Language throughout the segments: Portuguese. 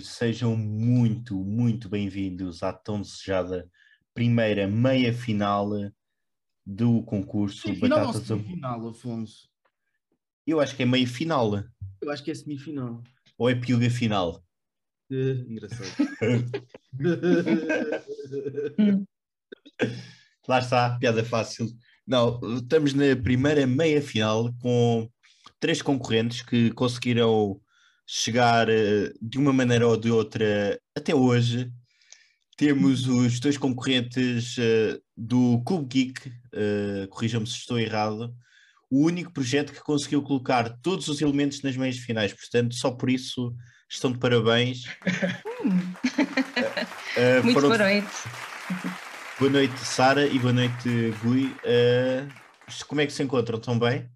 Sejam muito, muito bem-vindos à tão desejada primeira meia final do concurso ou Batatas a... semifinal, Afonso? Eu acho que é meia final. Eu acho que é semifinal. Ou é piuga final? Eh, engraçado. Lá está, piada fácil. Não, estamos na primeira meia final com três concorrentes que conseguiram chegar eh, de uma maneira ou de outra até hoje. Temos os dois concorrentes eh, do Cube Geek, uh, corrijam-me se estou errado, o único projeto que conseguiu colocar todos os elementos nas meias finais, portanto, só por isso estão de parabéns. Uh, Muito foram... boa noite. Boa noite, Sara, e boa noite, Gui. Uh, como é que se encontram? Estão bem?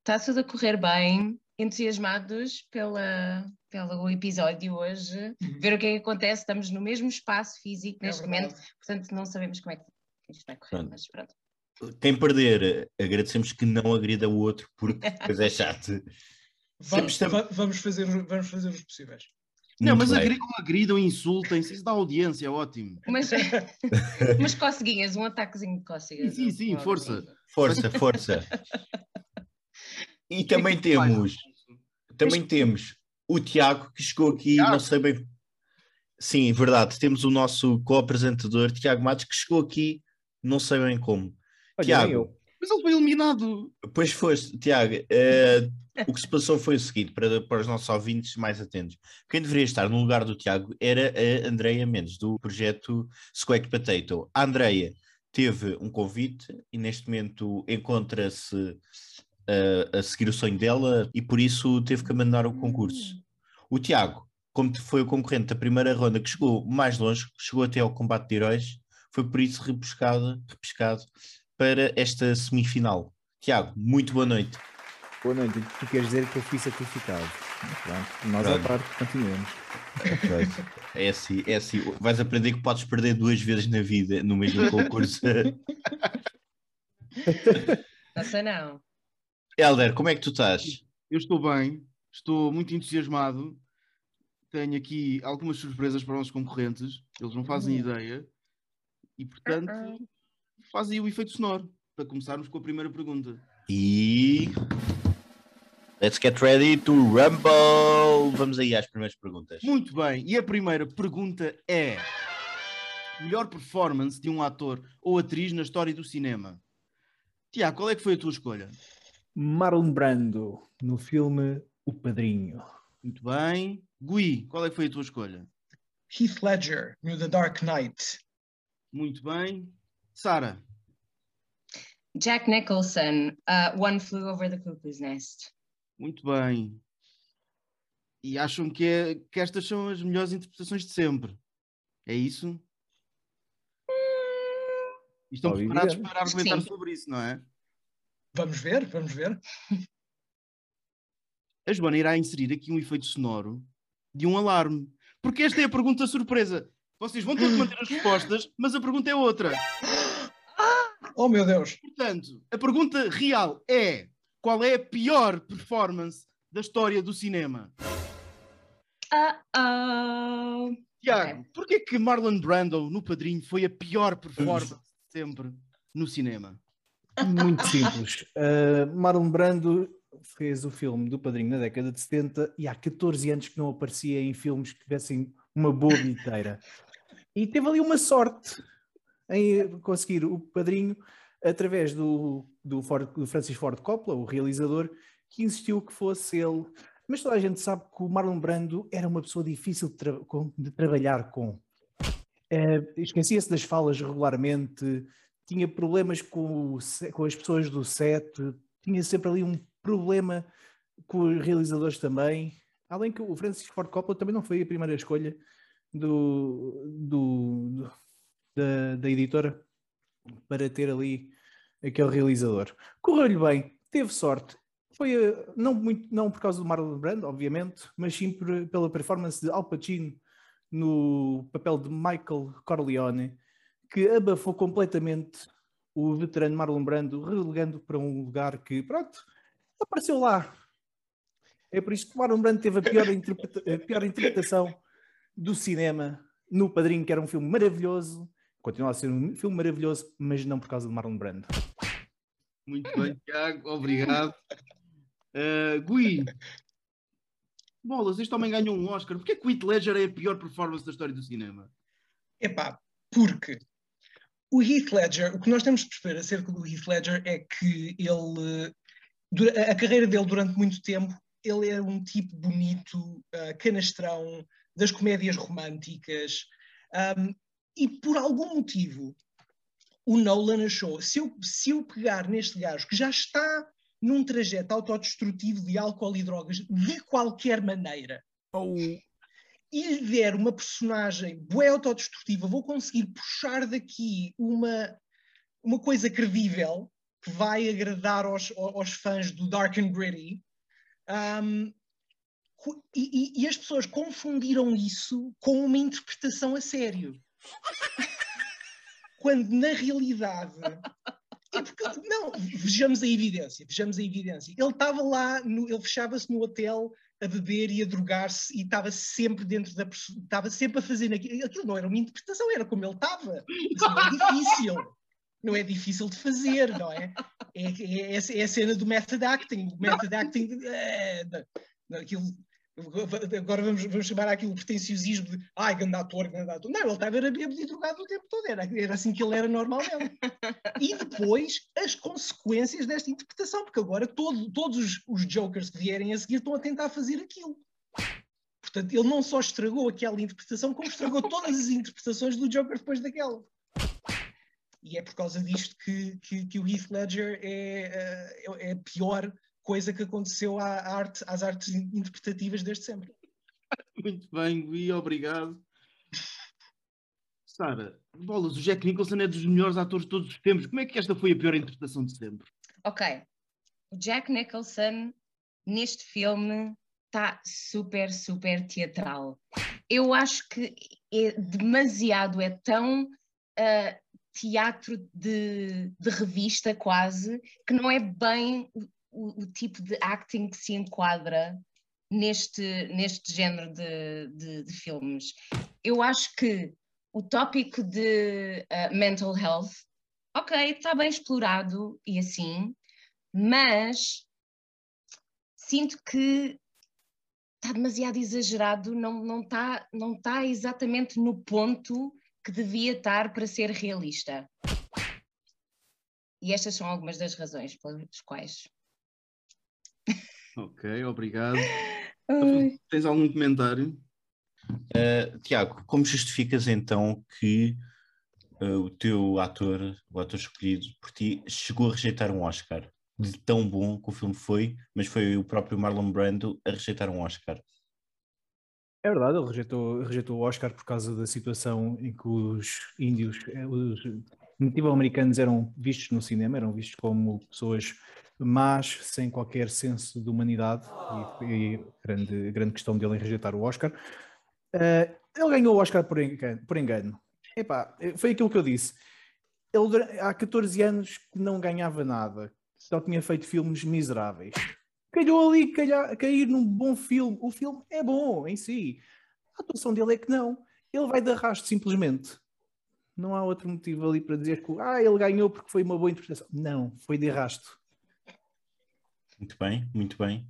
Está tudo a correr bem, entusiasmados pela, pelo episódio hoje, uhum. ver o que é que acontece. Estamos no mesmo espaço físico é neste verdade. momento, portanto não sabemos como é que isto vai correr, pronto. mas pronto. Quem perder, agradecemos que não agrida o outro, porque depois é chato. vamos, estamos... vamos, fazer, vamos fazer os possíveis. Não, mas agridam, agridam, insultem-se, isso dá audiência, é ótimo. Mas, umas coceguinhas, um ataquezinho de cócegas. Sim, sim, força. Força, força. E também temos, também temos o Tiago, que chegou aqui, Tiago. não sei bem. Sim, verdade, temos o nosso co-apresentador, Tiago Matos, que chegou aqui, não sei bem como. Olha, Tiago. Mas ele foi eliminado. Pois foste, Tiago. Uh, o que se passou foi o seguinte, para, para os nossos ouvintes mais atentos. Quem deveria estar no lugar do Tiago era a Andreia Mendes, do projeto Squack Potato. A Andreia teve um convite e neste momento encontra-se uh, a seguir o sonho dela e por isso teve que abandonar o concurso. O Tiago, como foi o concorrente da primeira ronda que chegou mais longe, chegou até ao combate de heróis, foi por isso repescado, repescado para esta semifinal. Tiago, muito boa noite. Boa noite. Tu queres dizer que eu fui sacrificado. Pronto, nós Pronto. à parte continuamos. É assim, é assim. Vais aprender que podes perder duas vezes na vida no mesmo concurso. Não sei não. Helder, como é que tu estás? Eu estou bem, estou muito entusiasmado. Tenho aqui algumas surpresas para os nossos concorrentes, eles não fazem uhum. ideia. E portanto, uh-uh. fazem o efeito sonoro para começarmos com a primeira pergunta. E Let's get ready to rumble! Vamos aí às primeiras perguntas. Muito bem, e a primeira pergunta é: melhor performance de um ator ou atriz na história do cinema? Tiago, qual é que foi a tua escolha? Marlon Brando, no filme O Padrinho. Muito bem. Gui, qual é que foi a tua escolha? Heath Ledger, no The Dark Knight. Muito bem. Sara? Jack Nicholson, uh, One Flew Over the Cuckoo's Nest. Muito bem. E acham que, é, que estas são as melhores interpretações de sempre? É isso? Hum, estão preparados para argumentar Sim. sobre isso, não é? Vamos ver, vamos ver. A Joana irá inserir aqui um efeito sonoro de um alarme. Porque esta é a pergunta surpresa. Vocês vão ter que manter as respostas, mas a pergunta é outra. Oh meu Deus! Portanto, a pergunta real é: qual é a pior performance da história do cinema? Uh-oh. Tiago, okay. porquê que Marlon Brando no Padrinho foi a pior performance sempre no cinema? Muito simples. Uh, Marlon Brando fez o filme do Padrinho na década de 70 e há 14 anos que não aparecia em filmes que tivessem uma boa bilheteira. E teve ali uma sorte em conseguir o Padrinho através do, do, Ford, do Francis Ford Coppola, o realizador, que insistiu que fosse ele. Mas toda a gente sabe que o Marlon Brando era uma pessoa difícil de, tra de trabalhar com. Uh, Esquecia-se das falas regularmente, tinha problemas com, com, as pessoas do set, tinha sempre ali um problema com os realizadores também. Além que o Francis Ford Coppola também não foi a primeira escolha do, do, do da, da editora para ter ali aquele realizador. Correu-lhe bem, teve sorte. Foi eh, não, muito, não por causa do Marlon Brando, obviamente, mas sim por, pela performance de Al Pacino no papel de Michael Corleone, que abafou completamente o veterano Marlon Brando, relegando para um lugar que, pronto, apareceu lá. É por isso que Marlon Brando teve a pior, interpreta a pior interpretação do cinema no Padrinho, que era um filme maravilhoso. Continua a ser um filme maravilhoso, mas não por causa de Marlon Brando. Muito bem, Tiago, obrigado. Uh, Gui, bolas, este homem ganhou um Oscar. Porquê que o Heath Ledger é a pior performance da história do cinema? Epá, porque o Heath Ledger, o que nós temos de perceber acerca do Heath Ledger é que ele, a carreira dele durante muito tempo, ele era um tipo bonito, uh, canastrão, das comédias românticas, um, e por algum motivo o Nolan achou, se eu, se eu pegar neste gajo que já está num trajeto autodestrutivo de álcool e drogas de qualquer maneira, oh. E ver uma personagem bué autodestrutiva, vou conseguir puxar daqui uma, uma coisa credível que vai agradar aos, aos fãs do Dark and Gritty. Um, e, e, e, as pessoas confundiram isso com uma interpretação a sério. Quando na realidade. É porque, não, vejamos a evidência, vejamos a evidência. Ele estava lá, no, ele fechava-se no hotel a beber e a drogar-se e estava sempre dentro da estava sempre a fazer aquilo. Aquilo não era uma interpretação, era como ele estava. Isso não é difícil. Não é difícil de fazer, não é? É, é, é, é a cena do method acting. Method acting, é, aquilo Agora vamos, vamos chamar aquilo pretenciosismo de ai, grande ator, grande ator. Não, ele estava a e drogado o tempo todo, era, era assim que ele era normalmente. e depois as consequências desta interpretação, porque agora todo, todos os, os jokers que vierem a seguir estão a tentar fazer aquilo. Portanto, ele não só estragou aquela interpretação, como estragou todas as interpretações do Joker depois daquela. E é por causa disto que, que, que o Heath Ledger é, é, é pior coisa que aconteceu à arte, às artes interpretativas desde sempre. Muito bem, Gui, obrigado. Sara, bolas, o Jack Nicholson é dos melhores atores de todos os tempos. Como é que esta foi a pior interpretação de sempre? Ok. O Jack Nicholson, neste filme, está super, super teatral. Eu acho que é demasiado, é tão uh, teatro de, de, revista quase, que não é bem o, o, tipo de acting que se enquadra neste, neste género de, de, de filmes. Eu acho que o tópico de uh, mental health, ok, está bem explorado e assim, mas sinto que está demasiado exagerado, não, não, está, não está exatamente no ponto que devia estar para ser realista. E estas são algumas das razões pelas quais Ok, obrigado. Ai. Tens algum comentário? Uh, Tiago, como justificas então que uh, o teu ator, o ator escolhido por ti, chegou a rejeitar um Oscar? De tão bom que o filme foi, mas foi o próprio Marlon Brando a rejeitar um Oscar. É verdade, ele rejeitou, rejeitou o Oscar por causa da situação em que os índios, eh, os nativo-americanos eram vistos no cinema, eram vistos como pessoas mas sem qualquer senso de humanidade, e a grande, grande questão dele em rejeitar o Oscar. Uh, ele ganhou o Oscar por engano. Por engano. Epá, foi aquilo que eu disse. Ele há 14 anos que não ganhava nada, só tinha feito filmes miseráveis. Calhou ali calhar, cair num bom filme. O filme é bom em si. A atuação dele é que não. Ele vai de arrasto simplesmente. Não há outro motivo ali para dizer que ah, ele ganhou porque foi uma boa interpretação. Não, foi de arrasto. Muito bem, muito bem.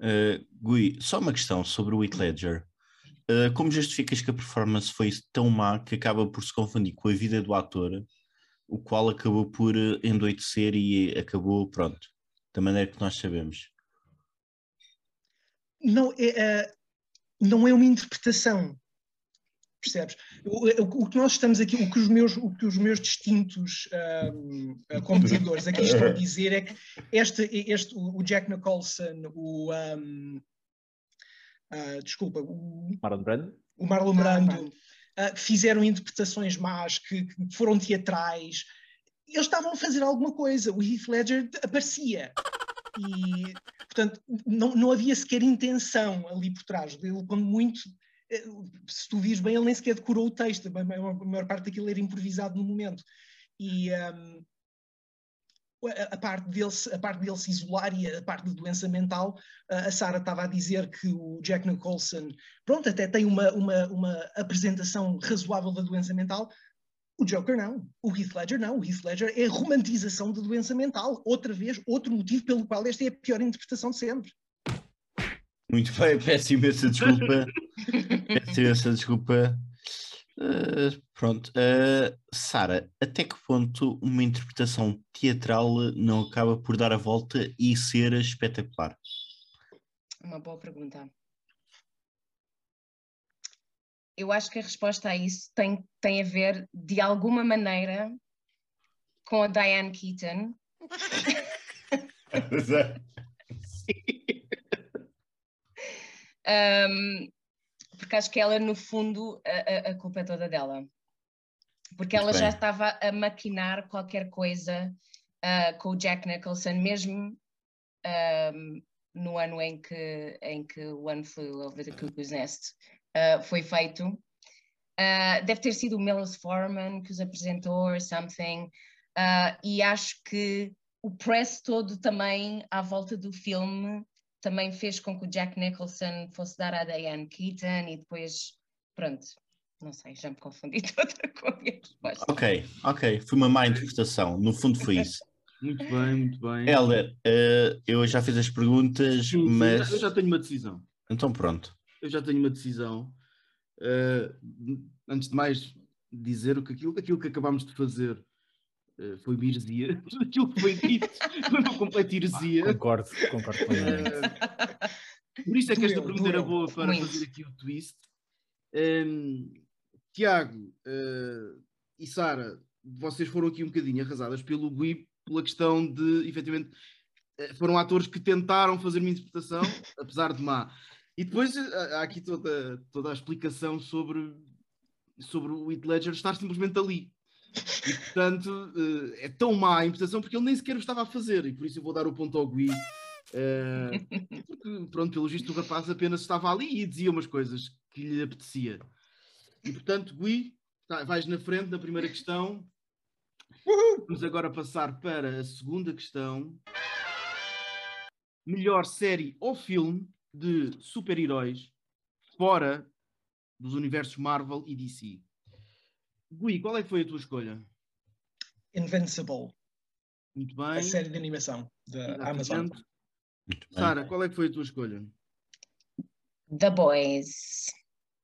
Uh, Gui, só uma questão sobre o Heath Ledger. Uh, como justificas que a performance foi tão má que acaba por se confundir com a vida do ator, o qual acabou por uh, endoidecer e acabou, pronto, da maneira que nós sabemos? Não é, não é uma interpretação percebes? O, o, que nós estamos aqui, o que os meus, o que os meus distintos um, competidores aqui estão a dizer é que este, este o Jack Nicholson, o um, uh, desculpa, o Marlon Brando, o Marlon Brando uh, fizeram interpretações más, que, que foram teatrais. Eles estavam a fazer alguma coisa. O Heath Ledger aparecia. E, portanto, não, não havia sequer intenção ali por trás dele, quando muito se tu vires bem, ele nem sequer decorou o texto, a maior, a maior parte daquilo era improvisado no momento. E um, a, a, parte dele, a parte dele se isolar e a parte de doença mental, a Sarah estava a dizer que o Jack Nicholson, pronto, até tem uma, uma, uma apresentação razoável da doença mental, o Joker não, o Heath Ledger não, o Heath Ledger é romantização da doença mental, outra vez, outro motivo pelo qual esta é a pior interpretação de sempre. Muito bem, peço imensa desculpa. peço imensa desculpa. Uh, pronto. Uh, Sara, até que ponto uma interpretação teatral não acaba por dar a volta e ser espetacular? Uma boa pergunta. Eu acho que a resposta a isso tem, tem a ver, de alguma maneira, com a Diane Keaton. um, porque acho que ela, no fundo, a, a culpa é toda dela. Porque ela já estava a maquinar qualquer coisa uh, com o Jack Nicholson, mesmo um, no ano em que, em que One Flew Over the Cuckoo's Nest uh, foi feito. Uh, deve ter sido o Milos Forman que os apresentou, or something. e acho que o press todo também à volta do filme também fez com que o Jack Nicholson fosse dar a Diane Keaton e depois, pronto, não sei, já me confundi toda com a minha resposta. Ok, ok, foi uma má interpretação, no fundo foi isso. Muito bem, muito bem. Heller, uh, eu já fiz as perguntas, sim, mas. Eu já tenho uma decisão. Então pronto. Eu já tenho uma decisão. Uh, antes de mais, dizer que aquilo, aquilo que acabámos de fazer foi uma heresia. Tudo aquilo que foi dito foi uma completa heresia. Ah, concordo, concordo uh, Por isso é que esta pergunta era boa para muito. fazer aqui o twist. Um, ehm, Tiago uh, e Sara, vocês foram aqui um bocadinho arrasadas pelo Gui pela questão de, efetivamente, foram atores que tentaram fazer uma interpretação, apesar de má. E depois há aqui toda, toda a explicação sobre, sobre o Heath Ledger estar simplesmente ali. E portanto é tão má a interpretação porque ele nem sequer o estava a fazer, e por isso eu vou dar o ponto ao Gui. Uh, porque, pronto, pelo visto o rapaz apenas estava ali e dizia umas coisas que lhe apetecia. E portanto, Gui, tá, vais na frente na primeira questão. Vamos agora passar para a segunda questão. Melhor série ou filme de super-heróis fora dos universos Marvel e DC. Gui, qual é que foi a tua escolha? Invincible. Muito bem. A série de animação da Amazon. Sara, qual é que foi a tua escolha? The Boys.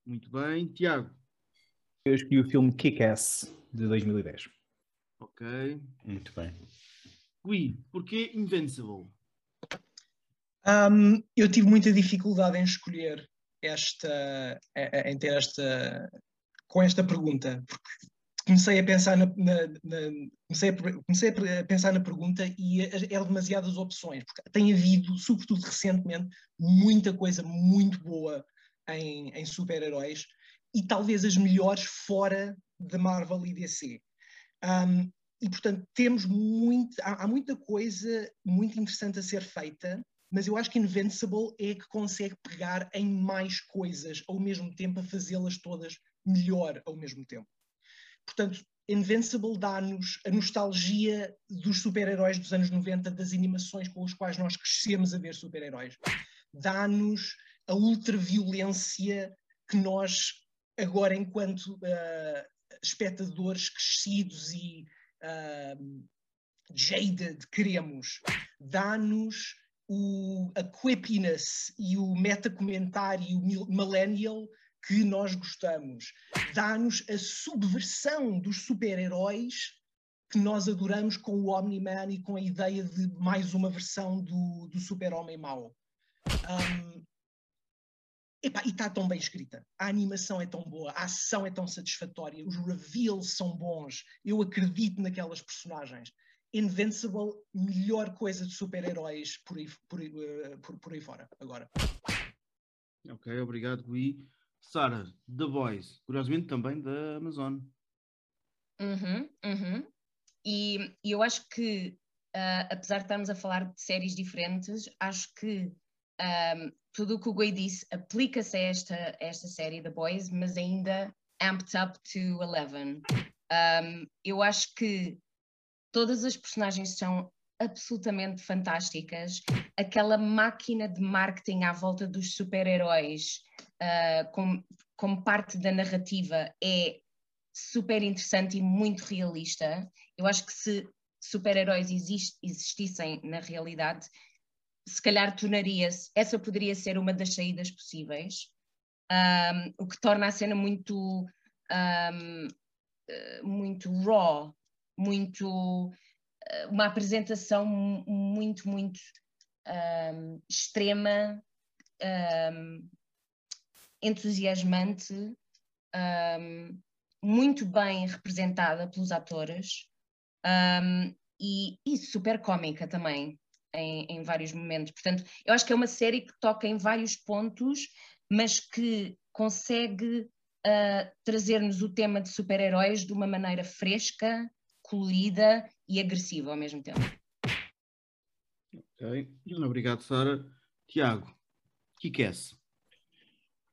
Muito bem. Tiago? Eu escolhi o filme Kick-Ass, de 2010. Ok. Muito bem. Gui, porquê Invincible? Um, eu tive muita dificuldade em escolher esta, em ter esta, com esta pergunta, porque comecei a pensar na, na, na comecei, a, comecei, a, pensar na pergunta e eram demasiadas opções, porque tem havido, sobretudo recentemente, muita coisa muito boa em, em super-heróis e talvez as melhores fora de Marvel e DC. Um, e portanto temos muito, há, há, muita coisa muito interessante a ser feita, mas eu acho que Invincible é que consegue pegar em mais coisas ao mesmo tempo a fazê-las todas melhor ao mesmo tempo. Portanto, Invincible dá-nos a nostalgia dos super-heróis dos anos 90, das animações com as quais nós crescemos a ver super-heróis. Dá-nos a ultraviolência que nós, agora, enquanto uh, espectadores crescidos e uh, jaded, queremos. Dá-nos a quippiness e o metacomentário millennial que nós gostamos, dá-nos a subversão dos super-heróis que nós adoramos com o Omni-Man e com a ideia de mais uma versão do, do super-homem mau. Um, e está tão bem escrita. A animação é tão boa, a ação é tão satisfatória, os reveals são bons, eu acredito naquelas personagens. Invincible, melhor coisa de super-heróis por por, uh, por, por aí fora, agora. Ok, obrigado, Gui. Sara, The Boys, curiosamente também da Amazon. Uhum, uhum. E, eu acho que, uh, apesar de estarmos a falar de séries diferentes, acho que um, tudo o que o Gui disse aplica-se a esta, esta série, The Boys, mas ainda amped up to 11. Um, eu acho que todas as personagens são absolutamente fantásticas. Aquela máquina de marketing à volta dos super-heróis, uh, como, como parte da narrativa, é super interessante e muito realista. Eu acho que se super-heróis exist, existissem na realidade, se calhar tornaria-se, essa poderia ser uma das saídas possíveis, um, o que torna a cena muito, um, eh, muito raw, muito uma apresentação muito, muito um, extrema, entusiasmante, muito bem representada pelos atores e, e super cómica também em, em, vários momentos. Portanto, eu acho que é uma série que toca em vários pontos, mas que consegue uh, trazer-nos o tema de super-heróis de uma maneira fresca, colorida e agressiva ao mesmo tempo. Ok, obrigado, Sara. Tiago, Kick-Ass.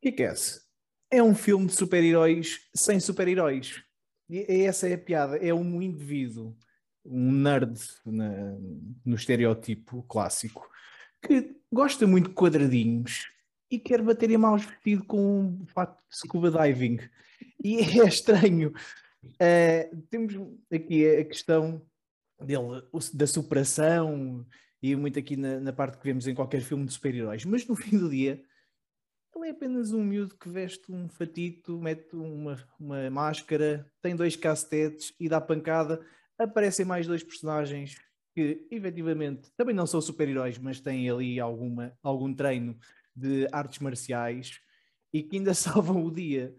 Kick-Ass é um filme de super-heróis sem super-heróis. E essa é a piada. É um indivíduo um nerd na, no estereótipo clássico, que gosta muito de quadradinhos e quer bater em maus vestido com um fato de scuba diving. E é estranho. Uh, temos aqui a questão dele, da superação, e muito aqui na, na, parte que vemos em qualquer filme de super-heróis, mas no fim do dia ele é apenas um miúdo que veste um fatito, mete uma, uma máscara, tem dois castetes e dá pancada. Aparecem mais dois personagens que efetivamente também não são super-heróis, mas têm ali alguma, algum treino de artes marciais e que ainda salvam o dia.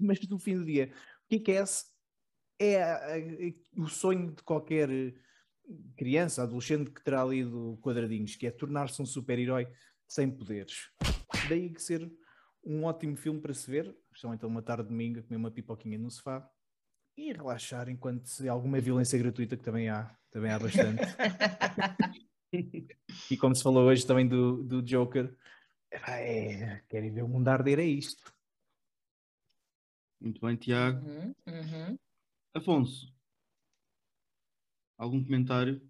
mas no fim do dia, o que é é, é o sonho de qualquer criança, adolescente que terá lido quadradinhos, que é tornar-se um super-herói sem poderes. Daí que ser um ótimo filme para se ver, estão então uma tarde de domingo a comer uma pipoquinha no sofá e relaxar enquanto se alguma violência gratuita que também há, também há bastante. e como se falou hoje também do, do Joker, é, querem ver o mundo arder, é isto. Muito bem, Tiago. Uhum, uhum. Afonso, algum comentário?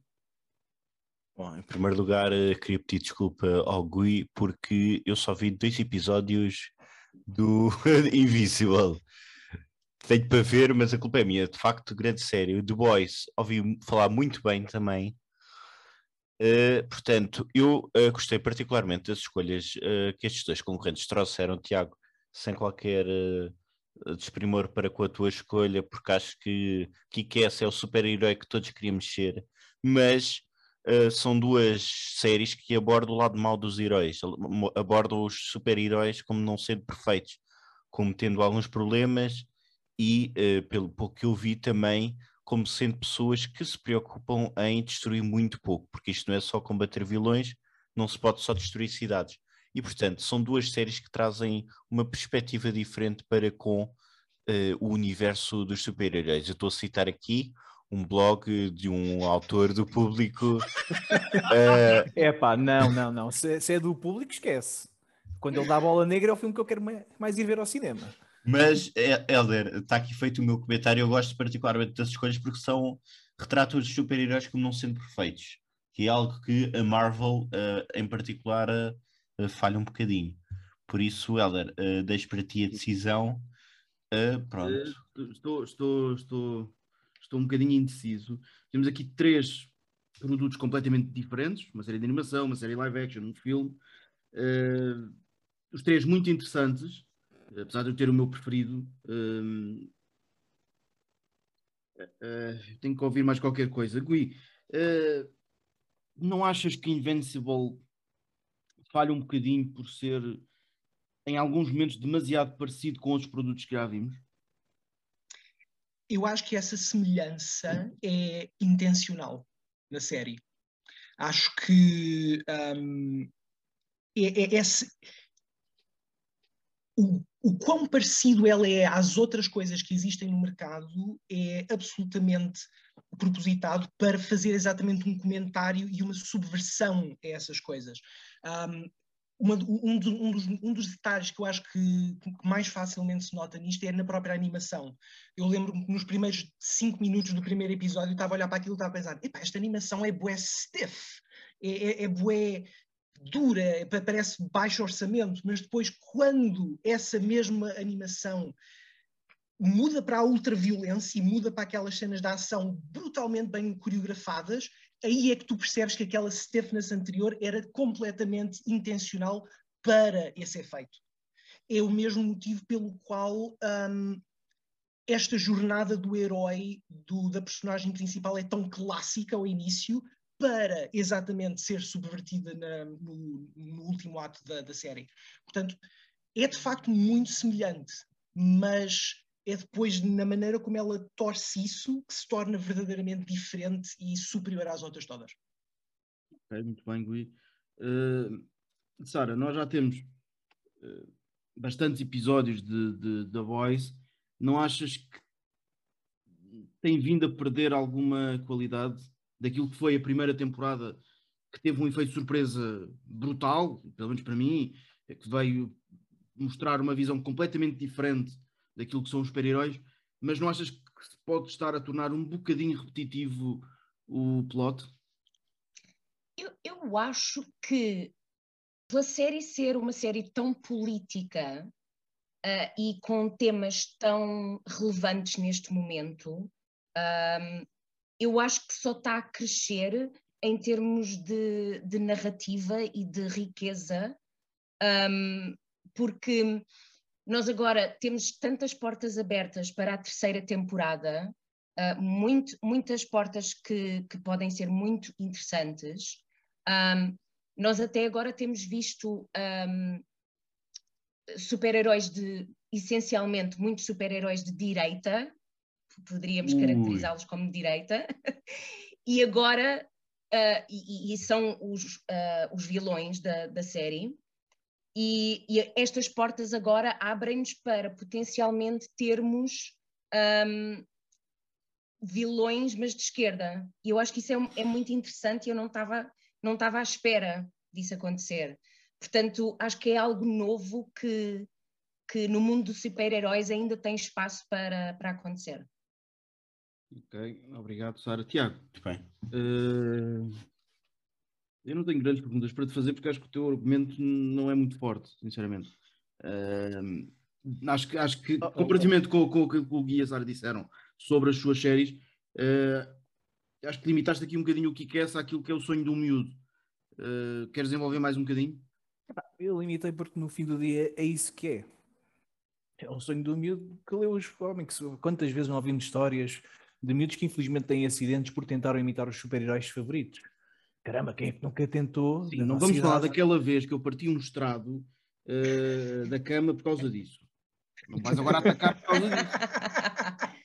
Bom, em primeiro lugar, eh, queria pedir desculpa ao Gui porque eu só vi dois episódios do Invisible tenho para ver, mas a culpa é minha. De facto, grande série. The Boys, ouvi falar muito bem também. Uh, portanto, eu uh, gostei particularmente das escolhas uh, que estes dois concorrentes trouxeram, Tiago, sem qualquer desprimor para com a tua escolha, porque acho que Kick-Ass é o super-herói que todos queríamos ser, mas são duas séries que abordam o lado mau dos heróis, abordam os super-heróis como não sendo perfeitos, como tendo alguns problemas e, uh, pelo pouco que eu vi, também como sendo pessoas que se preocupam em destruir muito pouco, porque isto não é só combater vilões, não se pode só destruir cidades. E, portanto, são duas séries que trazem uma perspectiva diferente para com uh, o universo dos super-heróis. Eu estou a citar aqui um blog de um autor do público. uh... É pá, não, não, não. Se, se, é do público, esquece. Quando ele dá a bola negra é o filme que eu quero mais ir ver ao cinema. Mas, Helder, está aqui feito o meu comentário. Eu gosto particularmente das escolhas porque são retratos os super-heróis como não sendo perfeitos, que é algo que a Marvel, uh, em particular, uh, falha um bocadinho. Por isso, Helder, uh, deixo para ti a decisão. Uh, pronto. estou, estou, estou, estou um bocadinho indeciso. Temos aqui três produtos completamente diferentes: uma série de animação, uma série live action, um filme. os três muito interessantes apesar de eu ter o meu preferido, uh, uh, tenho que ouvir mais qualquer coisa. Gui, uh, não achas que Invincible falha um bocadinho por ser, em alguns momentos, demasiado parecido com outros produtos que já vimos? Eu acho que essa semelhança é intencional na série. Acho que um, é, é, é, o, o quão parecido ela é às outras coisas que existem no mercado é absolutamente propositado para fazer exatamente um comentário e uma subversão a essas coisas. Um, uma, um, do, um, dos, um, dos, detalhes que eu acho que, que, mais facilmente se nota nisto é na própria animação. Eu lembro-me que nos primeiros cinco minutos do primeiro episódio eu estava a olhar para aquilo e estava a pensar: esta animação é bué stiff, é, é, é bué dura, é, parece baixo orçamento, mas depois, quando essa mesma animação muda para a ultraviolência e muda para aquelas cenas de ação brutalmente bem coreografadas, aí é que tu percebes que aquela stiffness anterior era completamente intencional para esse efeito. É o mesmo motivo pelo qual um, esta jornada do herói, do, da personagem principal, é tão clássica ao início, para exatamente ser subvertida na, no, no, último ato da, da série. Portanto, é de facto muito semelhante, mas é depois na maneira como ela torce isso que se torna verdadeiramente diferente e superior às outras todas. Ok, muito bem, Gui. Uh, Sara, nós já temos uh, bastantes episódios de The Voice. Não achas que tem vindo a perder alguma qualidade daquilo que foi a primeira temporada, que teve um efeito surpresa brutal, pelo menos para mim, que veio mostrar uma visão completamente diferente daquilo que são os super-heróis, mas não achas que se pode estar a tornar um bocadinho repetitivo o plot? Eu, eu acho que pela série ser uma série tão política uh, e com temas tão relevantes neste momento, um, eu acho que só está a crescer em termos de, de narrativa e de riqueza, um, porque nós agora temos tantas portas abertas para a terceira temporada, uh, muito, muitas portas que, que, podem ser muito interessantes. Um, nós até agora temos visto um, super-heróis de, essencialmente, muitos super-heróis de direita, poderíamos caracterizá-los como direita, e agora, uh, e, e, são os, uh, os vilões da, da série, e, e estas portas agora abrem-nos para potencialmente termos um, vilões, mas de esquerda. E eu acho que isso é, é muito interessante e eu não estava não estava à espera disso acontecer. Portanto, acho que é algo novo que, que no mundo dos super-heróis ainda tem espaço para, para acontecer. Ok, obrigado, Sara. Tiago, muito bem. Uh, eu não tenho grandes perguntas para te fazer porque acho que o teu argumento não é muito forte, sinceramente. Uh, acho que, acho que oh, oh, comparativamente oh. Com, com, com o Gui e a Sara disseram sobre as suas séries, uh, acho que limitaste aqui um bocadinho o que é àquilo que é o sonho do miúdo. Uh, queres desenvolver mais um bocadinho? Eu limitei porque no fim do dia é isso que é. É o sonho do miúdo que leu os cómics. Quantas vezes não ouvimos histórias de miúdos que infelizmente têm acidentes por tentaram imitar os super-heróis favoritos? Caramba, quem é que nunca tentou? Sim, não vamos falar daquela vez que eu parti um estrado uh, da cama por causa disso. Não vais agora atacar por causa disso.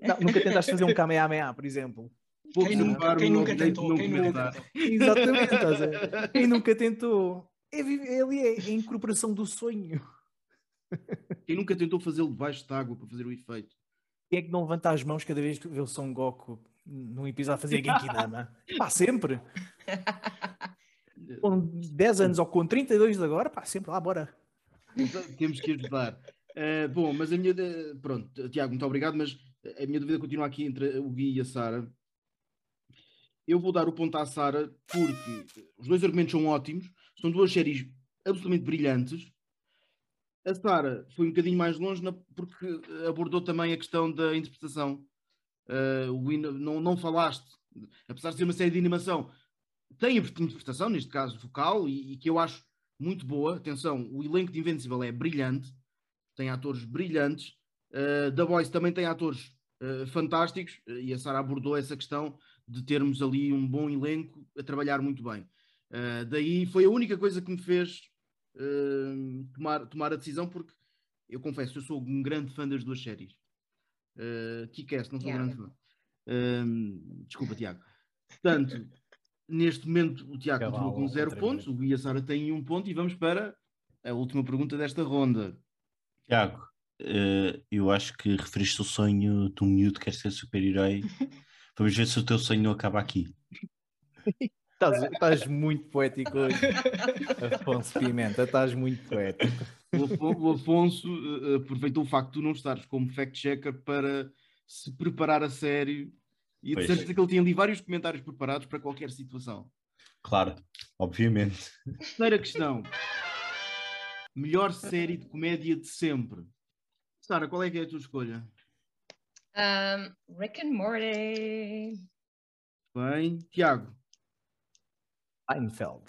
Não, nunca tentaste fazer um Kamehameha, por exemplo? quem nunca, quem nunca tentou? Quem nunca tentou? Exatamente, quem nunca tentou? É, ali é, é a incorporação do sonho. Quem nunca tentou fazê-lo debaixo de água para fazer o efeito? Quem é que não levanta as mãos cada vez que vê o Son Goku num episódio fazer Genkidama? pá, sempre. com 10 anos ou com 32 de agora, pá, sempre lá, bora. Temos que ajudar. Uh, bom, mas a minha. Pronto, Tiago, muito obrigado, mas a minha dúvida continua aqui entre o Gui e a Sara. Eu vou dar o ponto à Sara porque os dois argumentos são ótimos, são duas séries absolutamente brilhantes. A Sara foi um bocadinho mais longe na, porque abordou também a questão da interpretação. Uh, o não, não falaste, apesar de ser uma série de animação, tem interpretação, neste caso vocal, e, e, que eu acho muito boa. Atenção, o elenco de Invincible é brilhante, tem atores brilhantes. Uh, The Voice também tem atores uh, fantásticos, e a Sara abordou essa questão de termos ali um bom elenco a trabalhar muito bem. Uh, daí foi a única coisa que me fez uh, tomar, tomar a decisão, porque eu confesso, eu sou um grande fã das duas séries. Uh, Kick-Ass, não sou yeah. um grande fã. Uh, desculpa, Tiago. Portanto, neste momento o Tiago continua com zero pontos, o Gui e a Sara têm um ponto e vamos para a última pergunta desta ronda. Tiago, uh, eu acho que referiste o sonho de um miúdo que quer ser super-herói. Vamos ver se o teu sonho não acaba aqui. Estás, estás muito poético hoje, Afonso Pimenta, estás muito poético. O, Afo- o Afonso eh, aproveitou o facto de tu não estares como fact-checker para se preparar a sério e de Pois. certeza que ele tinha ali vários comentários preparados para qualquer situação. Claro, obviamente. Terceira questão. Melhor série de comédia de sempre. Sara, qual é que é a tua escolha? Um, Rick and Morty. Bem. Tiago, Seinfeld.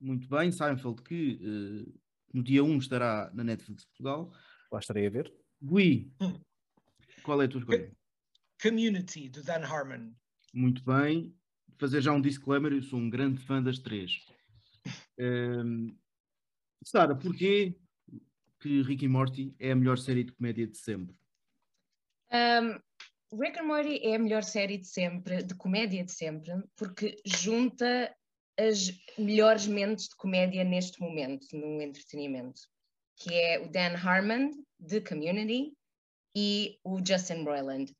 muito bem. Seinfeld, que eh, no dia 1 estará na Netflix Portugal. Lá estarei a ver. Gui, Hum. qual é a tua escolha? Community, do Dan Harmon. Muito bem. Fazer já um disclaimer, eu sou um grande fã das três. Ehm, Sara, porquê que Rick e Morty é a melhor série de comédia de sempre? Um, Rick and Morty é a melhor série de sempre, de comédia de sempre, porque junta as melhores mentes de comédia neste momento no entretenimento, que é o Dan Harmon, de Community, e o Justin Roiland.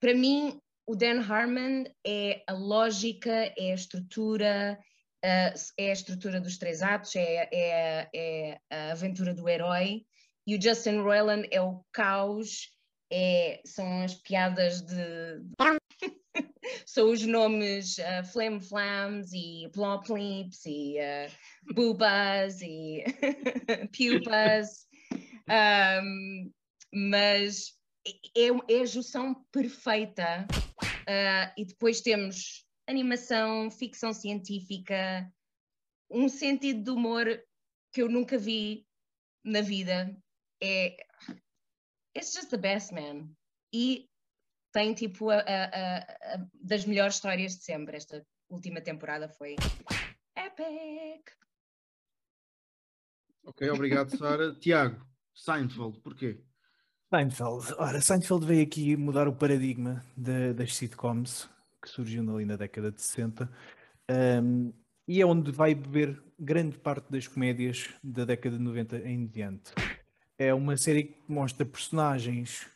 Para mim, o Dan Harmon é a lógica, é a estrutura, uh, é a estrutura dos três atos, é, é- é a aventura do herói, e o Justin Roiland é o caos, é- são as piadas de. são os nomes uh, Flam Flams e Ploplips e uh, Boobas e Pupas. Um, mas é, é a junção perfeita. Uh, e depois temos animação, ficção científica, um sentido de humor que eu nunca vi na vida. É, it's just the best, man. E tem tipo a, a- a- a- das melhores histórias de sempre. Esta última temporada foi epic. Ok, obrigado, Sara. Tiago, Seinfeld, porquê? Seinfeld. Ora, Seinfeld veio aqui mudar o paradigma da- das sitcoms que surgiu ali na década de 60 um, e é onde vai beber grande parte das comédias da década de 90 em diante. É uma série que mostra personagens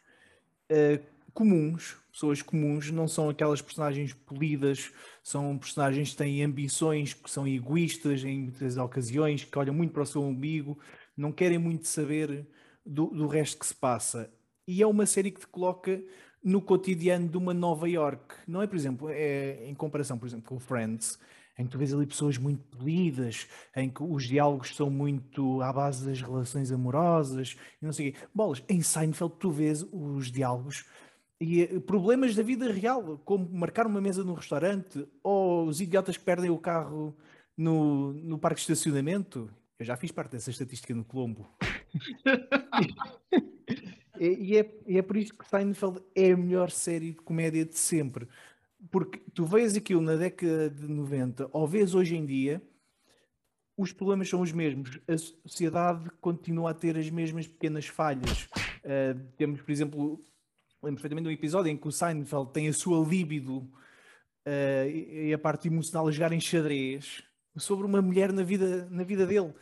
uh, comuns, pessoas comuns, não são aquelas personagens polidas, são personagens que têm ambições, que são egoístas em muitas ocasiões, que olham muito para o seu umbigo, não querem muito saber do, do resto que se passa. E é uma série que te coloca no cotidiano de uma Nova York. Não é, por exemplo, é, em comparação, por exemplo, com Friends, em que tu vês ali pessoas muito polidas, em que os diálogos são muito à base das relações amorosas, e não sei o quê. Bolas, em Seinfeld tu vês os diálogos e eh, problemas da vida real, como marcar uma mesa num restaurante, ou os idiotas que perdem o carro no, no parque de estacionamento. Eu já fiz parte dessa estatística no Colombo. E, e é, e é por isso que Seinfeld é a melhor série de comédia de sempre. Porque tu vês aquilo na década de 90 ou vês hoje em dia, os problemas são os mesmos. A sociedade continua a ter as mesmas pequenas falhas. Uh, temos, por exemplo, lembro perfeitamente de um episódio em que o Seinfeld tem a sua líbido uh, e, e a parte emocional a jogar em xadrez sobre uma mulher na vida, na vida dele.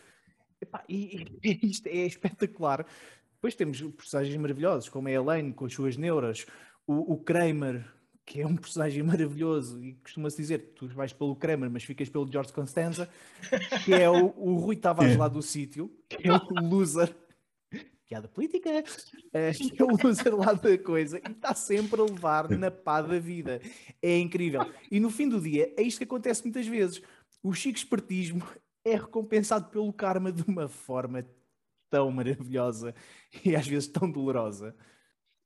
Epá, e, e isto é espetacular. Depois temos personagens maravilhosos, como a Elaine, com as suas neuras, o, o Kramer, que é um personagem maravilhoso, e costuma-se dizer que tu vais pelo Kramer, mas ficas pelo George Constanza, que é o, o Rui Tavares lá do sítio, que é o loser. Piada política, eh, que é o loser lá da coisa, e está sempre a levar na pá da vida. É incrível. E no fim do dia, é isto que acontece muitas vezes. O chico espertismo é recompensado pelo karma de uma forma tão maravilhosa e às vezes tão dolorosa.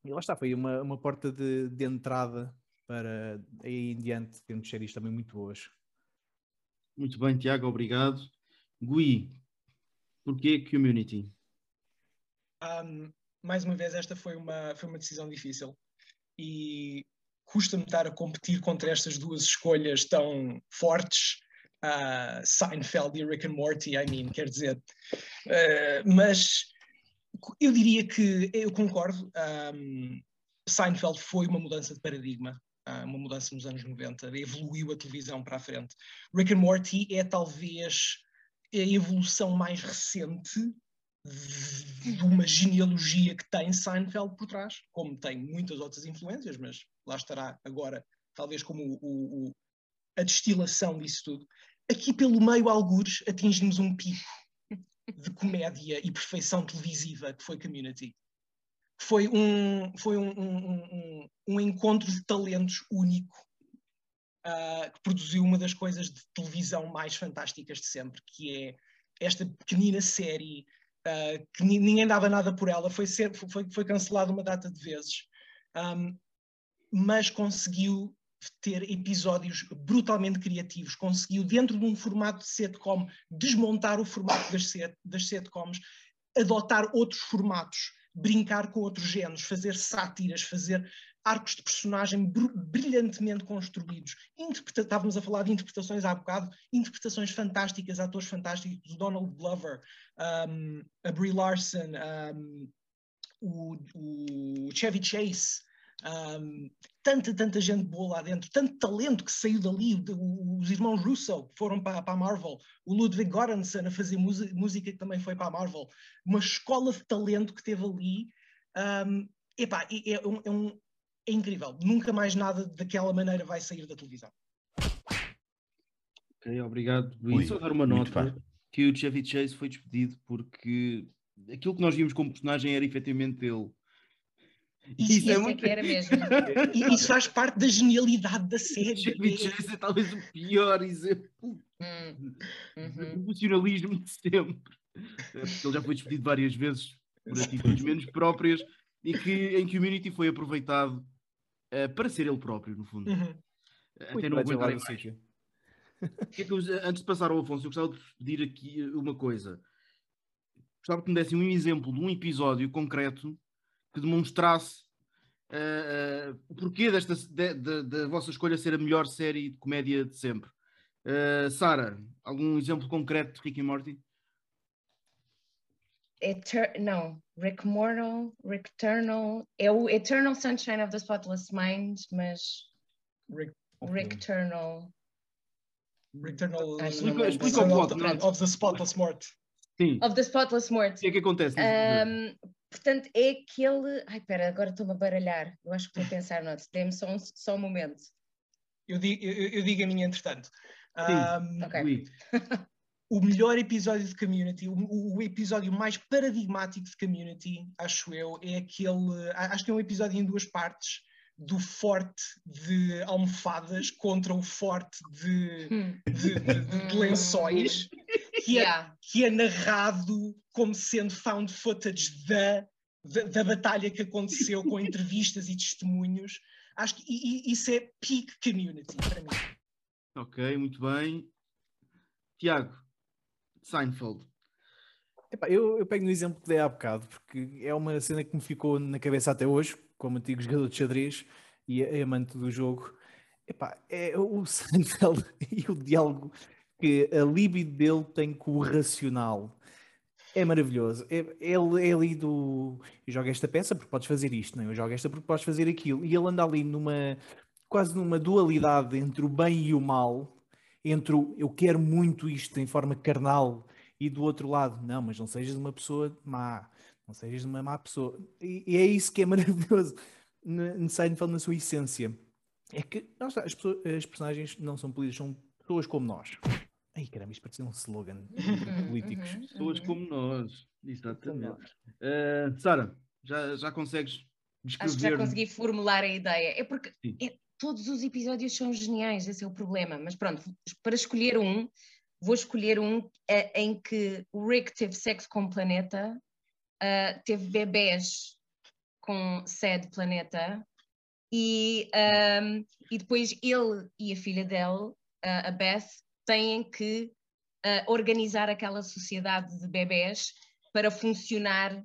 E lá está, foi uma, uma porta de, de entrada para aí em diante termos séries também muito boas. Muito bem, Tiago, obrigado. Gui, porquê Community? Um, mais uma vez, esta foi uma, foi uma decisão difícil e custa-me estar a competir contra estas duas escolhas tão fortes, uh, Seinfeld e Rick and Morty, I mean, quer dizer. Uh, mas eu diria que eu concordo. Um, Seinfeld foi uma mudança de paradigma, uma mudança nos anos 90, evoluiu a televisão para a frente. Rick and Morty é talvez a evolução mais recente de uma genealogia que tem Seinfeld por trás, como tem muitas outras influências, mas lá estará agora, talvez como o, o, a destilação disso tudo. Aqui pelo meio, algures, atingimos um pico de comédia e perfeição televisiva que foi Community. Foi um, foi um, um, um, encontro de talentos único uh, que produziu uma das coisas de televisão mais fantásticas de sempre, que é esta pequenina série uh, que ninguém dava nada por ela, foi, foi, foi cancelada uma data de vezes, mas conseguiu ter episódios brutalmente criativos, conseguiu, dentro de um formato de sitcom, desmontar o formato das, set, das sitcoms, adotar outros formatos, brincar com outros géneros, fazer sátiras, fazer arcos de personagem brilhantemente construídos. Interpreta estávamos a falar de interpretações há bocado, interpretações fantásticas, atores fantásticos, Donald Glover, um, a Brie Larson, um, o, o, Chevy Chase, um, tanta, tanta gente boa lá dentro, tanto talento que saiu dali, os irmãos Russo foram para, para a Marvel, o Ludwig Göransson a fazer música que também foi para a Marvel, uma escola de talento que teve ali. Um, epá, é, é, um, é, um, é incrível. Nunca mais nada daquela maneira vai sair da televisão. Ok, obrigado. Ui, só dar uma nota que o Chevy Chase foi despedido porque aquilo que nós vimos como personagem era efetivamente ele. Isso, isso, é, é muito... que era mesmo. isso faz parte da genialidade da série. Chevy Chase é talvez o pior exemplo hum. uhum. de emocionalismo de sempre. É porque ele já foi despedido várias vezes por atitudes menos próprias e que em Community foi aproveitado uh, para ser ele próprio, no fundo. Uhum. Até Muito não aguentar é que eu, antes de passar ao Afonso, eu gostava de pedir aqui uma coisa. Gostava que me dessem um exemplo de um episódio concreto que demonstrasse uh, uh, o porquê desta, da de, de, vossa escolha ser a melhor série de comédia de sempre. Uh, Sara, algum exemplo concreto de Rick e Morty? Eter não, Rick Mortal, Rick Eternal, é o Eternal Sunshine of the Spotless Mind, mas Rick, Rick Eternal. Rick Eternal explica, explica o plot, of, of the Spotless Mort. Sim. Of the Spotless Mort. O que é que acontece? Um, portanto, é aquele. Ai, pera, agora estou-me a baralhar. Eu acho que estou a pensar noutro. Dê-me só um, só um momento. Eu digo, eu, eu digo a minha, entretanto. Um, ok. o melhor episódio de Community, o, o, episódio mais paradigmático de Community, acho eu, é aquele. Acho que é um episódio em duas partes do forte de almofadas contra o forte de, de, de, de lençóis, que é, yeah. que é narrado como sendo found footage da, da, da, batalha que aconteceu com entrevistas e testemunhos. Acho que e, e isso é peak community para mim. Ok, muito bem. Tiago, Seinfeld. Epá, eu, eu pego no exemplo que dei há bocado, porque é uma cena que me ficou na cabeça até hoje, como antigo jogador de xadrez e amante do jogo. Epá, é o Seinfeld e o diálogo que a libido dele tem com o racional. É maravilhoso. É, ele é ali do. Eu jogo esta peça porque podes fazer isto, não é? eu jogo esta porque podes fazer aquilo. E ele anda ali numa. quase numa dualidade entre o bem e o mal entre o eu quero muito isto em forma carnal e do outro lado, não, mas não sejas uma pessoa má, não sejas uma má pessoa. E, e é isso que é maravilhoso no Seinfeld na sua essência. É que as, pessoas, as personagens não são políticas, são pessoas como nós. Ai caramba, isto parece um slogan uhum, políticos. Uhum, pessoas uhum. como nós, exatamente. Uh, Sara, já, já consegues descrever... Acho que já consegui formular a ideia. É porque é, todos os episódios são geniais, esse é o problema. Mas pronto, para escolher um, vou escolher um é, em que o Rick teve sexo com o planeta, uh, teve bebés com sede planeta, e, um, e depois ele e a filha dele, uh, a Beth, têm que uh, organizar aquela sociedade de bebés para funcionar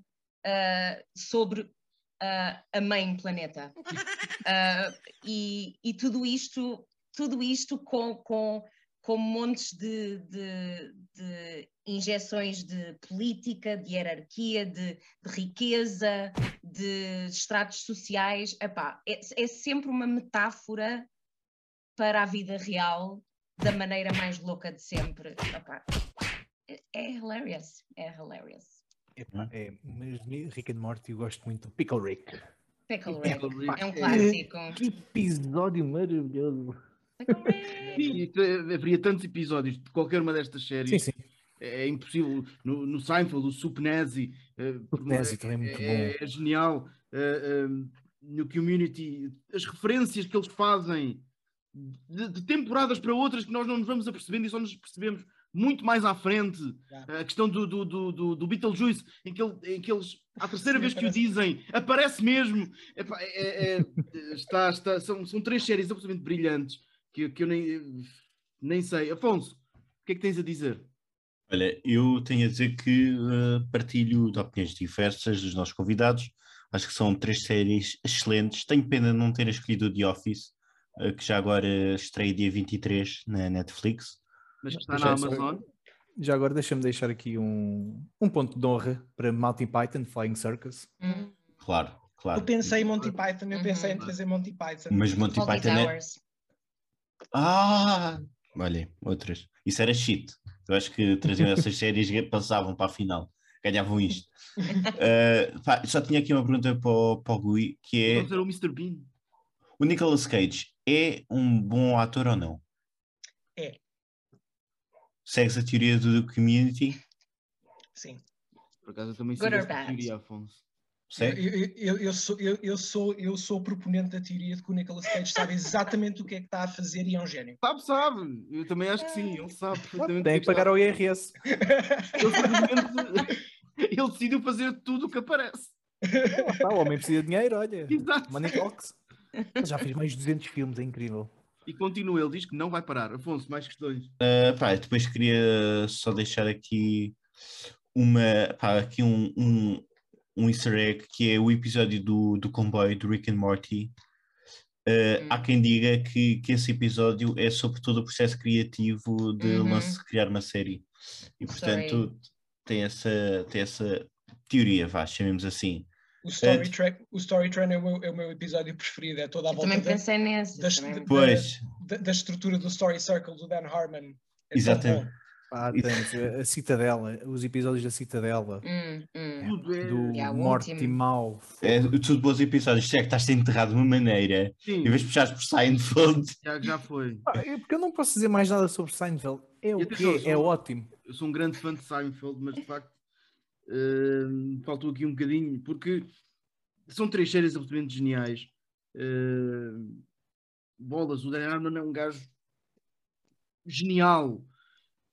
sobre uh, a mãe planeta. Uh, e, e, tudo isto, tudo isto com, com, com montes de, de, de injeções de política, de hierarquia, de, de riqueza, de estratos sociais. Epá, é, é sempre uma metáfora para a vida real da maneira mais louca de sempre. Epá, é, é hilarious, é hilarious. Epá, é, mas Rick and Morty eu gosto muito do Pickle Rick. Pickle Rick, é um clássico. Que episódio maravilhoso. Sim, isto é- haveria tantos episódios de qualquer uma destas séries. Sim, sim. É impossível. No, no Seinfeld, o Supnesi. Supnesi também é muito é, é genial. eh, eh, no Community, as referências que eles fazem de, de temporadas para outras que nós não nos vamos apercebendo e só nos percebemos muito mais à frente. Yeah. A questão do, do, do, do, do Beetlejuice, em que, ele, em que eles, à terceira Sim, vez que o aparece. dizem, aparece mesmo. Epá, é- é- está, está, são, são três séries absolutamente brilhantes que, que eu nem, nem sei. Afonso, o que é que tens a dizer? Olha, eu tenho a dizer que eh, partilho de opiniões diversas dos nossos convidados. Acho que são três séries excelentes. Tenho pena de não ter escolhido o The Office, que já agora estreia dia 23 na Netflix. Mas que está Já na sei. Amazon. Já agora deixa-me deixar aqui um, um ponto de honra para Monty Python, Flying Circus. Hum, Claro, claro. Eu pensei em Monty Python, eu pensei em Uhum. trazer Monty Python. Mas Monty Fawlty Python é... Towers. Ah! Olha, outras. Isso era shit. Eu acho que traziam essas séries e passavam para a final. Ganhavam isto. Eh, pá, só tinha aqui uma pergunta para o, para o Gui, que é... Vamos o Mr. Bean. O Nicolas Cage é um bom ator ou não? É. Segues a teoria do, community? Sim. Por acaso eu também sigo essa teoria, Afonso. Eu, eu, eu, sou, eu, eu, sou, eu sou proponente da teoria de que o Nicolas Cage sabe exatamente o que é que está a fazer e é um gênio. Sabe, sabe. Eu também acho que sim. Ele sabe perfeitamente. Tem é que pagar ao IRS. Ele Ele decidiu fazer tudo o que aparece. Lá está, o homem precisa de dinheiro, olha. Exato. Money talks. Ele já fez mais de 200 filmes, é incrível. E continua, ele diz que não vai parar. Afonso, mais questões. Uh, pá, depois queria só deixar aqui uma pá, aqui um, um, um easter egg que é o episódio do, do comboio do Rick and Morty. Uh, Hum. Há quem diga que, que esse episódio é sobre todo o processo criativo de Uhum. lance- criar uma série. E portanto tem essa, tem essa teoria, vá, chamemos assim. O Story, Track, o Story Train é o, meu, é o meu episódio preferido, é toda a Eu volta também da, pensei nesse. das- também. Pois, da, da estrutura do Story Circle do Dan Harmon. É Exatamente. Pá, tens a, Citadela, os episódios da Citadela, Hum, hum. Tudo é. do Yeah, o Morte último. Mau. é tudo bons episódios. Se é que estás enterrado de uma maneira, Sim, em vez de puxares por Seinfeld, já, já foi. Pá, é porque eu não posso dizer mais nada sobre Seinfeld. É o que é, é ótimo. Eu sou um grande fã de Seinfeld, mas de facto faltou aqui um bocadinho, porque são três séries absolutamente geniais. Hum, bolas, o Dan Harmon é um gajo genial.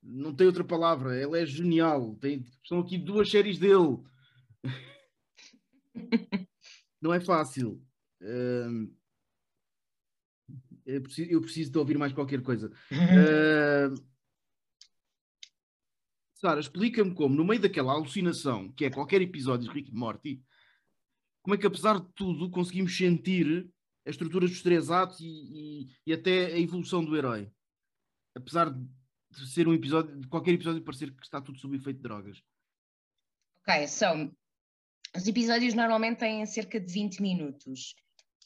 Não tem outra palavra, ele é genial. Tem, são aqui duas séries dele. Não é fácil. Hum, eu, preciso, eu preciso de ouvir mais qualquer coisa. Ah, Sara, explica-me como, no meio daquela alucinação que é qualquer episódio de Rick e Morty, como é que apesar de tudo conseguimos sentir a estrutura dos três atos e, e- e até a evolução do herói? Apesar de ser um episódio, de qualquer episódio parecer que está tudo sob efeito de drogas. Ok, so, os episódios normalmente têm cerca de 20 minutos.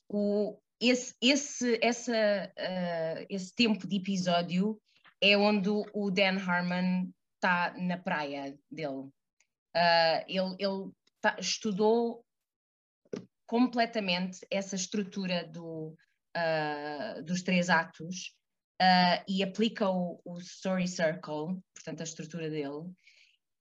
O, esse, esse, essa, ah, esse tempo de episódio é onde o Dan Harmon está na praia dele. Ah, ele ele tá- estudou completamente essa estrutura do, ah, dos três atos ah, e aplica o, o Story Circle, portanto, a estrutura dele,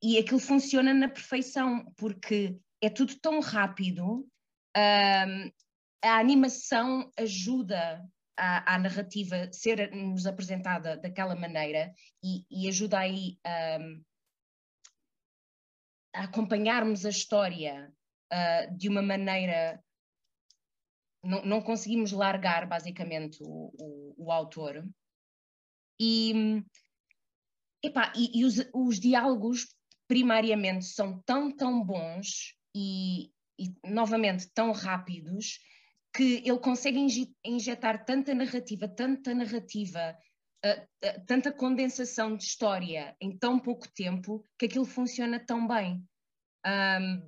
e aquilo funciona na perfeição, porque é tudo tão rápido, a animação ajuda a, a narrativa ser-nos apresentada daquela maneira e, e ajuda aí ahm, a acompanharmos a história ah, de uma maneira. Não, não conseguimos largar, basicamente, o, o, o autor. E, epá, e, e os, os diálogos primariamente são tão, tão bons e, e, novamente tão rápidos que ele consegue inje- injetar tanta narrativa, tanta narrativa, ah, ah, tanta condensação de história em tão pouco tempo que aquilo funciona tão bem. Ahm,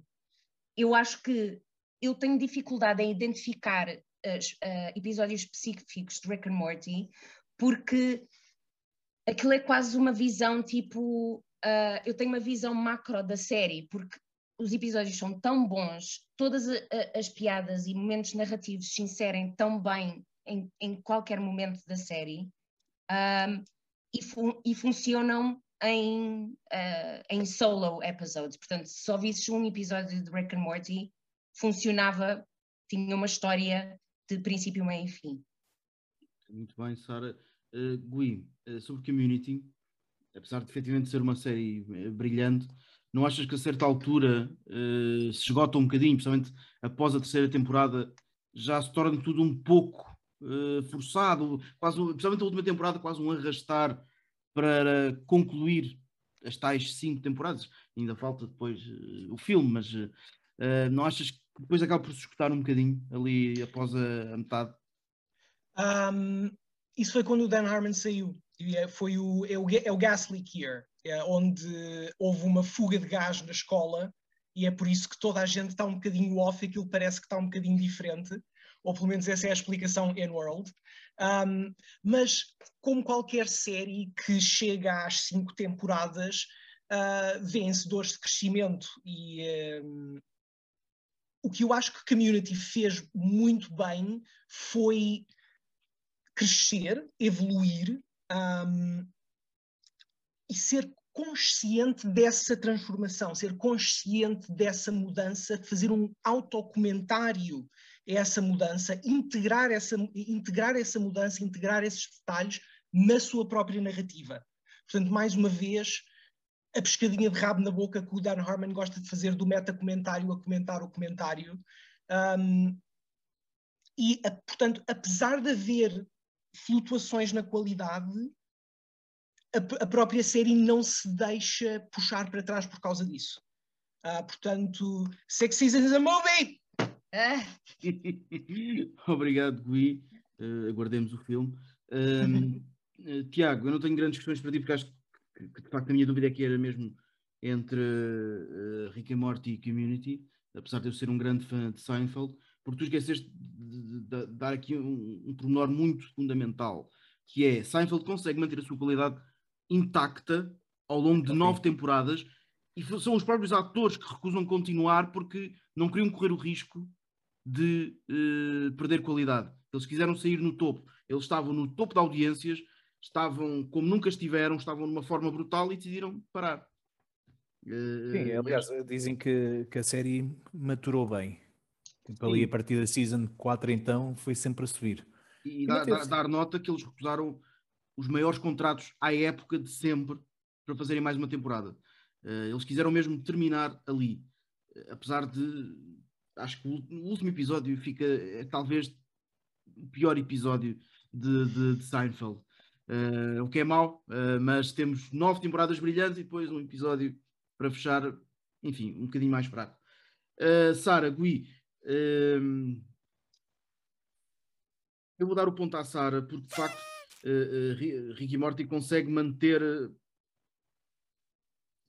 eu acho que eu tenho dificuldade em identificar ah, episódios específicos de Rick and Morty porque aquilo é quase uma visão tipo. eu tenho uma visão macro da série, porque os episódios são tão bons, todas as piadas e momentos narrativos se inserem tão bem em, em qualquer momento da série, um, e, fun e, funcionam em, uh, em solo episodes. Portanto, se só visses um episódio de Rick and Morty, funcionava, tinha uma história de princípio, meio e fim. Muito bem, Sara. Uh, Gui, uh, sobre Community, apesar de efetivamente ser uma série uh, brilhante, não achas que a certa altura uh, se esgota um bocadinho, principalmente após a terceira temporada, já se torna tudo um pouco uh, forçado, quase, principalmente a última temporada, quase um arrastar para concluir as tais cinco temporadas. Ainda falta depois uh, o filme, mas não achas que depois acaba por se escutar um bocadinho ali após a, a metade? Um, isso foi quando o Dan Harmon saiu. Foi o, é, o, é o gas leak year, onde houve uma fuga de gás na escola e é por isso que toda a gente está um bocadinho off, aquilo parece que está um bocadinho diferente, ou pelo menos essa é a explicação in world. Um, mas como qualquer série que chega às cinco temporadas, uh, vê-se dores de crescimento e um, o que eu acho que Community fez muito bem foi crescer, evoluir um, e ser consciente dessa transformação, ser consciente dessa mudança, fazer um autocomentário a essa mudança, integrar essa, integrar essa mudança, integrar esses detalhes na sua própria narrativa. Portanto, mais uma vez, a pescadinha de rabo na boca que o Dan Harmon gosta de fazer do meta-comentário a comentar o comentário. Um, e, portanto, apesar de haver flutuações na qualidade, a, a, própria série não se deixa puxar para trás por causa disso. Uh, portanto, Six Seasons a Movie! Ah. Obrigado, Gui. Uh, aguardemos o filme. Um, uh, Tiago, eu não tenho grandes questões para ti, porque acho que, que de facto a minha dúvida é que era mesmo entre uh, Rick and Morty e Community, apesar de eu ser um grande fã de Seinfeld, porque tu esqueceste de, de, de dar aqui um, um pormenor muito fundamental, que é Seinfeld consegue manter a sua qualidade intacta ao longo de nove temporadas e são os próprios atores que recusam continuar porque não queriam correr o risco de uh, perder qualidade. Eles quiseram sair no topo. Eles estavam no topo de audiências, estavam como nunca estiveram, estavam de uma forma brutal e decidiram parar. Uh, Sim, aliás, dizem que, que a série maturou bem. Tipo, ali a partir da season 4 então foi sempre a subir. E, e dá, dá, dar nota que eles recusaram os maiores contratos à época de sempre para fazerem mais uma temporada. Uh, eles quiseram mesmo terminar ali. Uh, apesar de. Acho que o, último episódio fica. É, talvez o pior episódio de, de, de Seinfeld. Uh, o que é mau, mas temos nove temporadas brilhantes e depois um episódio para fechar, enfim, um bocadinho mais fraco. Sara, Gui, eu vou dar o ponto à Sara, porque de facto uh, Ricky Morty consegue manter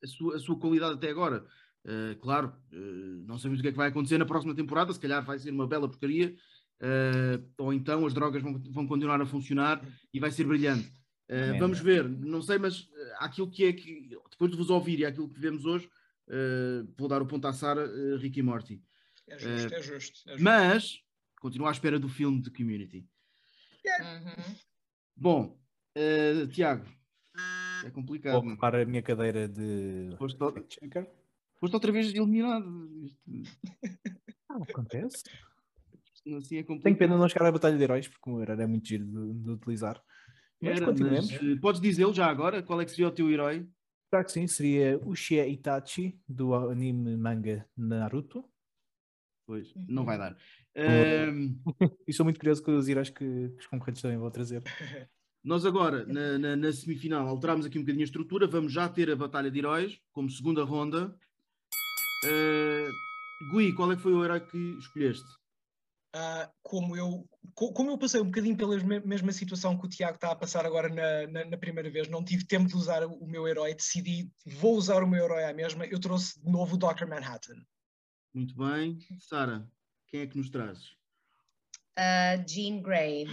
a sua, a sua qualidade até agora. Uh, claro, uh, não sabemos o que é que vai acontecer na próxima temporada, se calhar vai ser uma bela porcaria, uh, ou então as drogas vão, vão continuar a funcionar e vai ser brilhante. vamos ver, não sei, mas aquilo que é que, depois de vos ouvir e aquilo que vemos hoje, vou dar o ponto à Sara, Ricky Morty. É justo, é justo, é justo. Mas continuo à espera do filme de Community. Uhum. Bom, Tiago, é complicado. Vou ocupar a minha cadeira de Foste, Foste outra vez eliminado. Ah, acontece. Assim é Tenho pena de não chegar à Batalha de Heróis, porque o era muito giro de, de utilizar. Mas era, continuemos. Mas, eh, podes dizê-lo já agora? Qual é que seria o teu herói? Claro que sim, seria Uchiha Itachi, do anime manga Naruto. Pois, não vai dar. Um... e sou muito curioso com os heróis que, que os concorrentes também vão trazer. Nós agora, na, na, na, semifinal, alteramos aqui um bocadinho a estrutura. Vamos já ter a Batalha de Heróis como segunda ronda. Uh, Gui, qual é que foi o herói que escolheste? Uh, como, eu, como eu passei um bocadinho pela mesma situação que o Tiago está a passar agora na, na, na, primeira vez, não tive tempo de usar o meu herói, decidi, vou usar o meu herói à mesma, eu trouxe de novo o Dr. Manhattan. Muito bem. Sara, quem é que nos trazes? Uh, Jean Grey.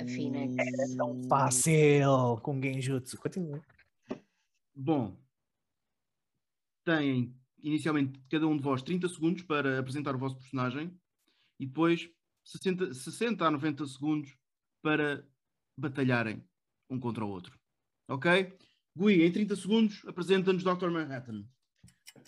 a Phoenix. É tão fácil com Genjutsu. Continua. Bom, têm inicialmente cada um de vós 30 segundos para apresentar o vosso personagem e depois 60, 60 a 90 segundos para batalharem um contra o outro. Ok? Gui, em 30 segundos, apresenta-nos Dr. Manhattan.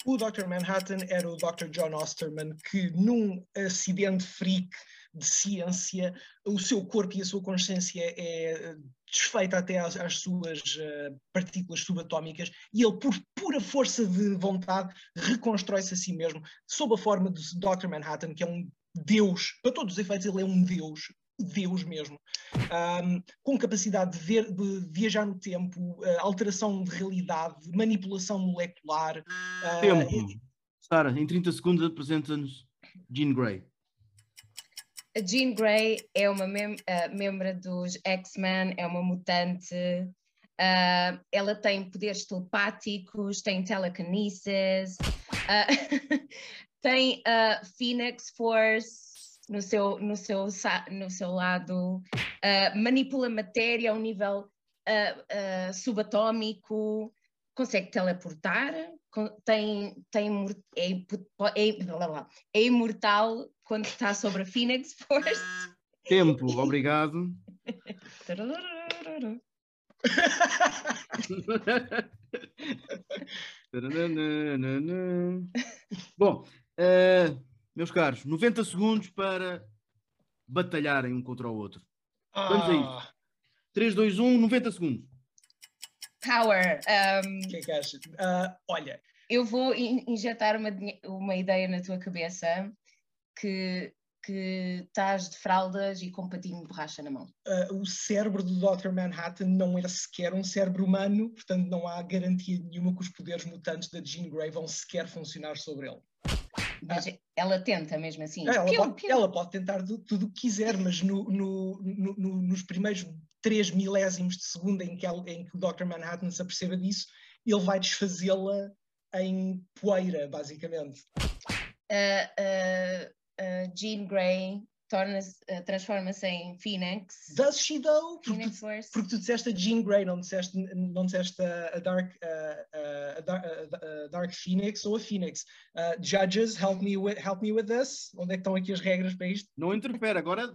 O Dr. Manhattan era o Dr. John Osterman que, num acidente freak de ciência, o seu corpo e a sua consciência é desfeita até às, às suas uh, partículas subatómicas e ele, por pura força de vontade, reconstrói-se a si mesmo sob a forma de Dr. Manhattan, que é um deus, para todos os efeitos, ele é um deus, Deus mesmo, um, com capacidade de, ver, de, viajar no tempo, uh, alteração de realidade, manipulação molecular. Uh, tempo. E... Sara, em 30 segundos apresenta-nos Jean Grey. A Jean Grey é uma mem uh, membro dos X-Men, é uma mutante. Uh, ela tem poderes telepáticos, tem telekinesis, uh, tem a Phoenix Force, no seu, no seu, no seu lado, uh, manipula matéria a um nível uh, uh, subatómico, consegue teleportar, tem, tem, é, é, é imortal quando está sobre a Phoenix Force. Tempo, obrigado. Bom, uh, meus caros, 90 segundos para batalharem um contra o outro. Vamos ah. a isso. 3, 2, 1, 90 segundos. Power. Um, o que é que achas? Uh, olha. Eu vou injetar uma, uma ideia na tua cabeça que que estás de fraldas e com patinho de borracha na mão. Uh, o cérebro do Dr. Manhattan não era sequer um cérebro humano, portanto não há garantia nenhuma que os poderes mutantes da Jean Grey vão sequer funcionar sobre ele. Mas ah. ela tenta mesmo assim. Ela, piu, pode, ela pode, tentar tudo o que quiser, mas no, no, no, nos primeiros três milésimos de segundo em que, ela, em que o Dr. Manhattan se aperceba disso, ele vai desfazê-la em poeira, basicamente. Uh, uh, uh, Jean Grey uh, transforma-se em Phoenix. Does she though? Porque tu, porque tu disseste a Jean Grey, não disseste, não disseste a, a Dark, uh, a, a, Dark Phoenix ou a Phoenix. Uh, judges, help me, with, help me with this. Onde é que estão aqui as regras para isto? Não interfere, agora.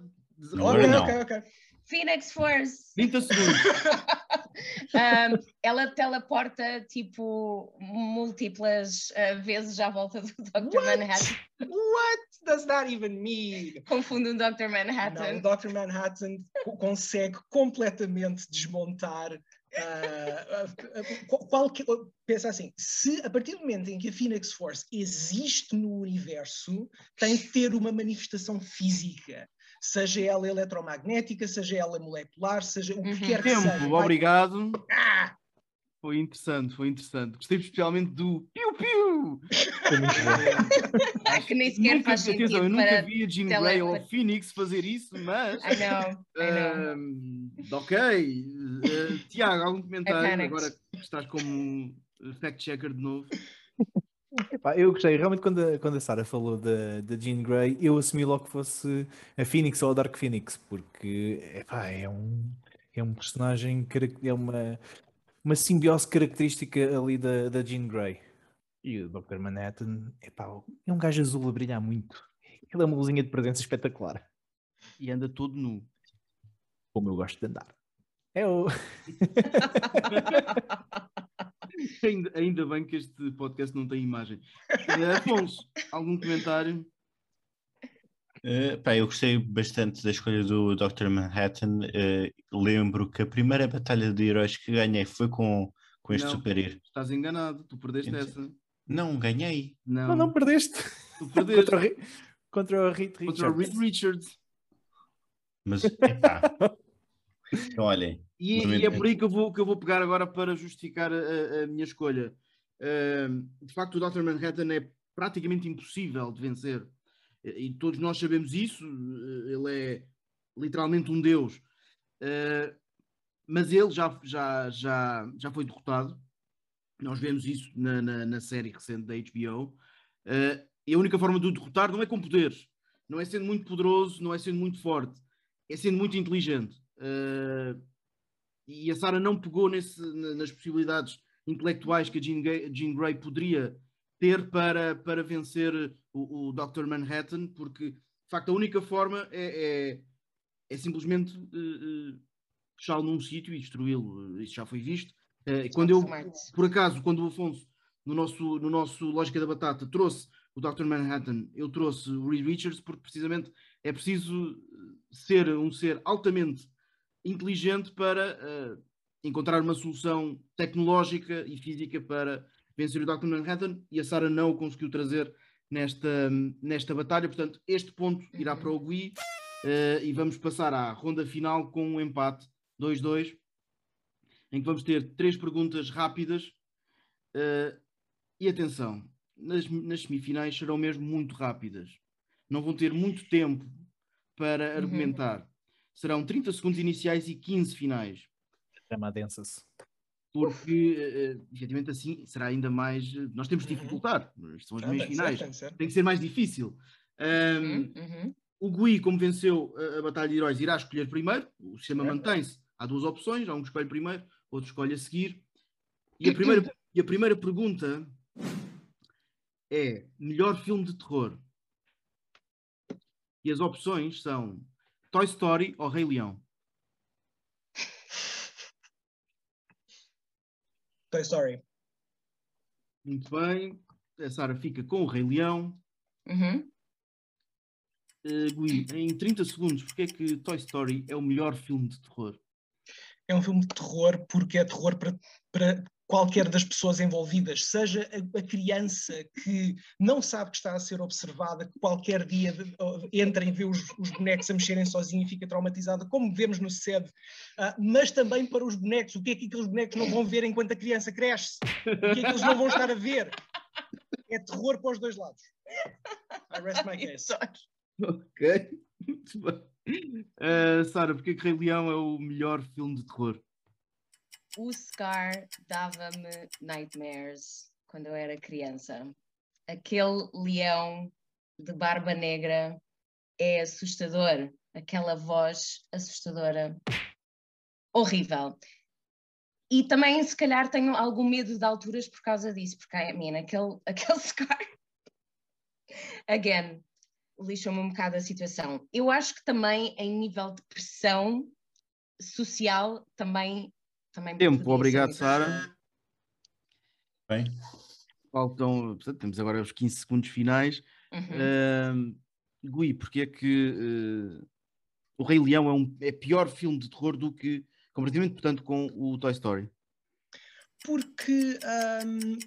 Ok, ok, ok. Phoenix Force. 30 segundos. um, ela teleporta tipo múltiplas uh, vezes à volta do Dr. What? Manhattan. What does that even mean? Confundo um Dr. Manhattan. Não, o Dr. Manhattan consegue completamente desmontar Uh, uh, qual que, pensa assim, se a partir do momento em que a Phoenix Force existe no universo, tem que ter uma manifestação física seja ela eletromagnética, seja ela molecular, seja o que uhum. quer Tempo, que seja. obrigado. Ah! Foi interessante, foi interessante. Gostei especialmente do piu-piu! que nem sequer nunca, faz sentido atenção, eu nunca vi a Jean Grey ou a Phoenix fazer isso, mas... I know, I know. Uh, ok. Uh, Tiago, algum comentário? Agora que estás como fact-checker de novo. Epá, eu gostei, realmente quando a, quando a Sarah falou da, da Jean Grey, eu assumi logo que fosse a Phoenix ou a Dark Phoenix, porque epá, é, um, é um personagem, é uma, uma simbiose característica ali da, da Jean Grey. E o Dr. Manhattan epá, é um gajo azul a brilhar muito. Ele é uma luzinha de presença espetacular. E anda todo nu. Como eu gosto de andar. É o. ainda, ainda bem que este podcast não tem imagem. Uh, Afonso, algum comentário? Uh, pá, eu gostei bastante da escolha do Dr. Manhattan. Uh, lembro que a primeira batalha de heróis que ganhei foi com, com este super-herói. Estás enganado, tu perdeste então, essa. Não, ganhei. Não, não, não perdeste. Tu perdeste. contra, o, contra o Reed Richards. Contra o Reed Richards. Mas, epá. então, olhem, e, e, é por aí que eu vou, que eu vou pegar agora para justificar a, a minha escolha. Uh, de facto, o Dr. Manhattan é praticamente impossível de vencer. E todos nós sabemos isso. Ele é literalmente um deus. Uh, mas ele já, já, já, já foi derrotado. Nós vemos isso na, na, na série recente da HBO. Uh, ah, e a única forma de o derrotar não é com poderes. Não é sendo muito poderoso, não é sendo muito forte. É sendo muito inteligente. Uh, e a Sara não pegou nesse, nas possibilidades intelectuais que a Jean, Gay, Jean Grey poderia ter para, para vencer o, o Dr. Manhattan, porque de facto a única forma é, é, é simplesmente uh, fechá-lo num sítio e destruí-lo. Isso já foi visto. Uh, quando eu, por acaso, quando o Afonso, no nosso, no nosso Lógica da Batata, trouxe o Dr. Manhattan, eu trouxe o Reed Richards porque precisamente é preciso ser um ser altamente inteligente para uh, encontrar uma solução tecnológica e física para vencer o Dr. Manhattan e a Sarah não o conseguiu trazer nesta, nesta batalha. Portanto, este ponto irá para o Gui uh, e vamos passar à ronda final com um empate 2-2, em que vamos ter três perguntas rápidas. Uh, e atenção, nas, nas semifinais serão mesmo muito rápidas. Não vão ter muito tempo para uhum. Serão 30 segundos iniciais e 15 finais. Chama densas. Porque, uh, efetivamente, assim será ainda mais. Nós temos de uhum. dificultar. Uhum. São as meias finais. Certo, certo. Tem que ser mais difícil. Um, uhum. O Gui, como venceu a, a, Batalha de Heróis, irá escolher primeiro. O sistema mantém-se. Há duas opções. Há um que escolhe primeiro, outro escolhe a seguir. E a primeira, e a primeira pergunta é melhor filme de terror. E as opções são Toy Story ou Rei Leão. Toy Story. Muito bem. A Sara fica com o Rei Leão. Uhum. Uh, Gui, em 30 segundos, porque é que Toy Story é o melhor filme de terror? É um filme de terror porque é terror para, para qualquer das pessoas envolvidas, seja a, a, criança que não sabe que está a ser observada, que qualquer dia de, entra e vê os, os, bonecos a mexerem sozinho e fica traumatizada, como vemos no SED, uh, mas também para os bonecos, o que é que aqueles bonecos não vão ver enquanto a criança cresce? O que é que eles não vão estar a ver? É terror para os dois lados. I rest my case. Ok, muito bem. Uh, Sara, porque é que Rei Leão é o melhor filme de terror? O Scar dava-me nightmares quando eu era criança. Aquele leão de barba negra é assustador, aquela voz assustadora, horrível. E também, se calhar, tenho algum medo de alturas por causa disso, porque, I mean, aquele, aquele Scar, again, lixou-me um bocado a situação. Eu acho que também, em nível de pressão social, também também Tempo, obrigado, Sara. Bem. Faltam, portanto, temos agora os 15 segundos finais. Uhum. Uh, Gui, porque é que uh, o Rei Leão é, um, é pior filme de terror do que, comparativamente, portanto, com o Toy Story? Porque um,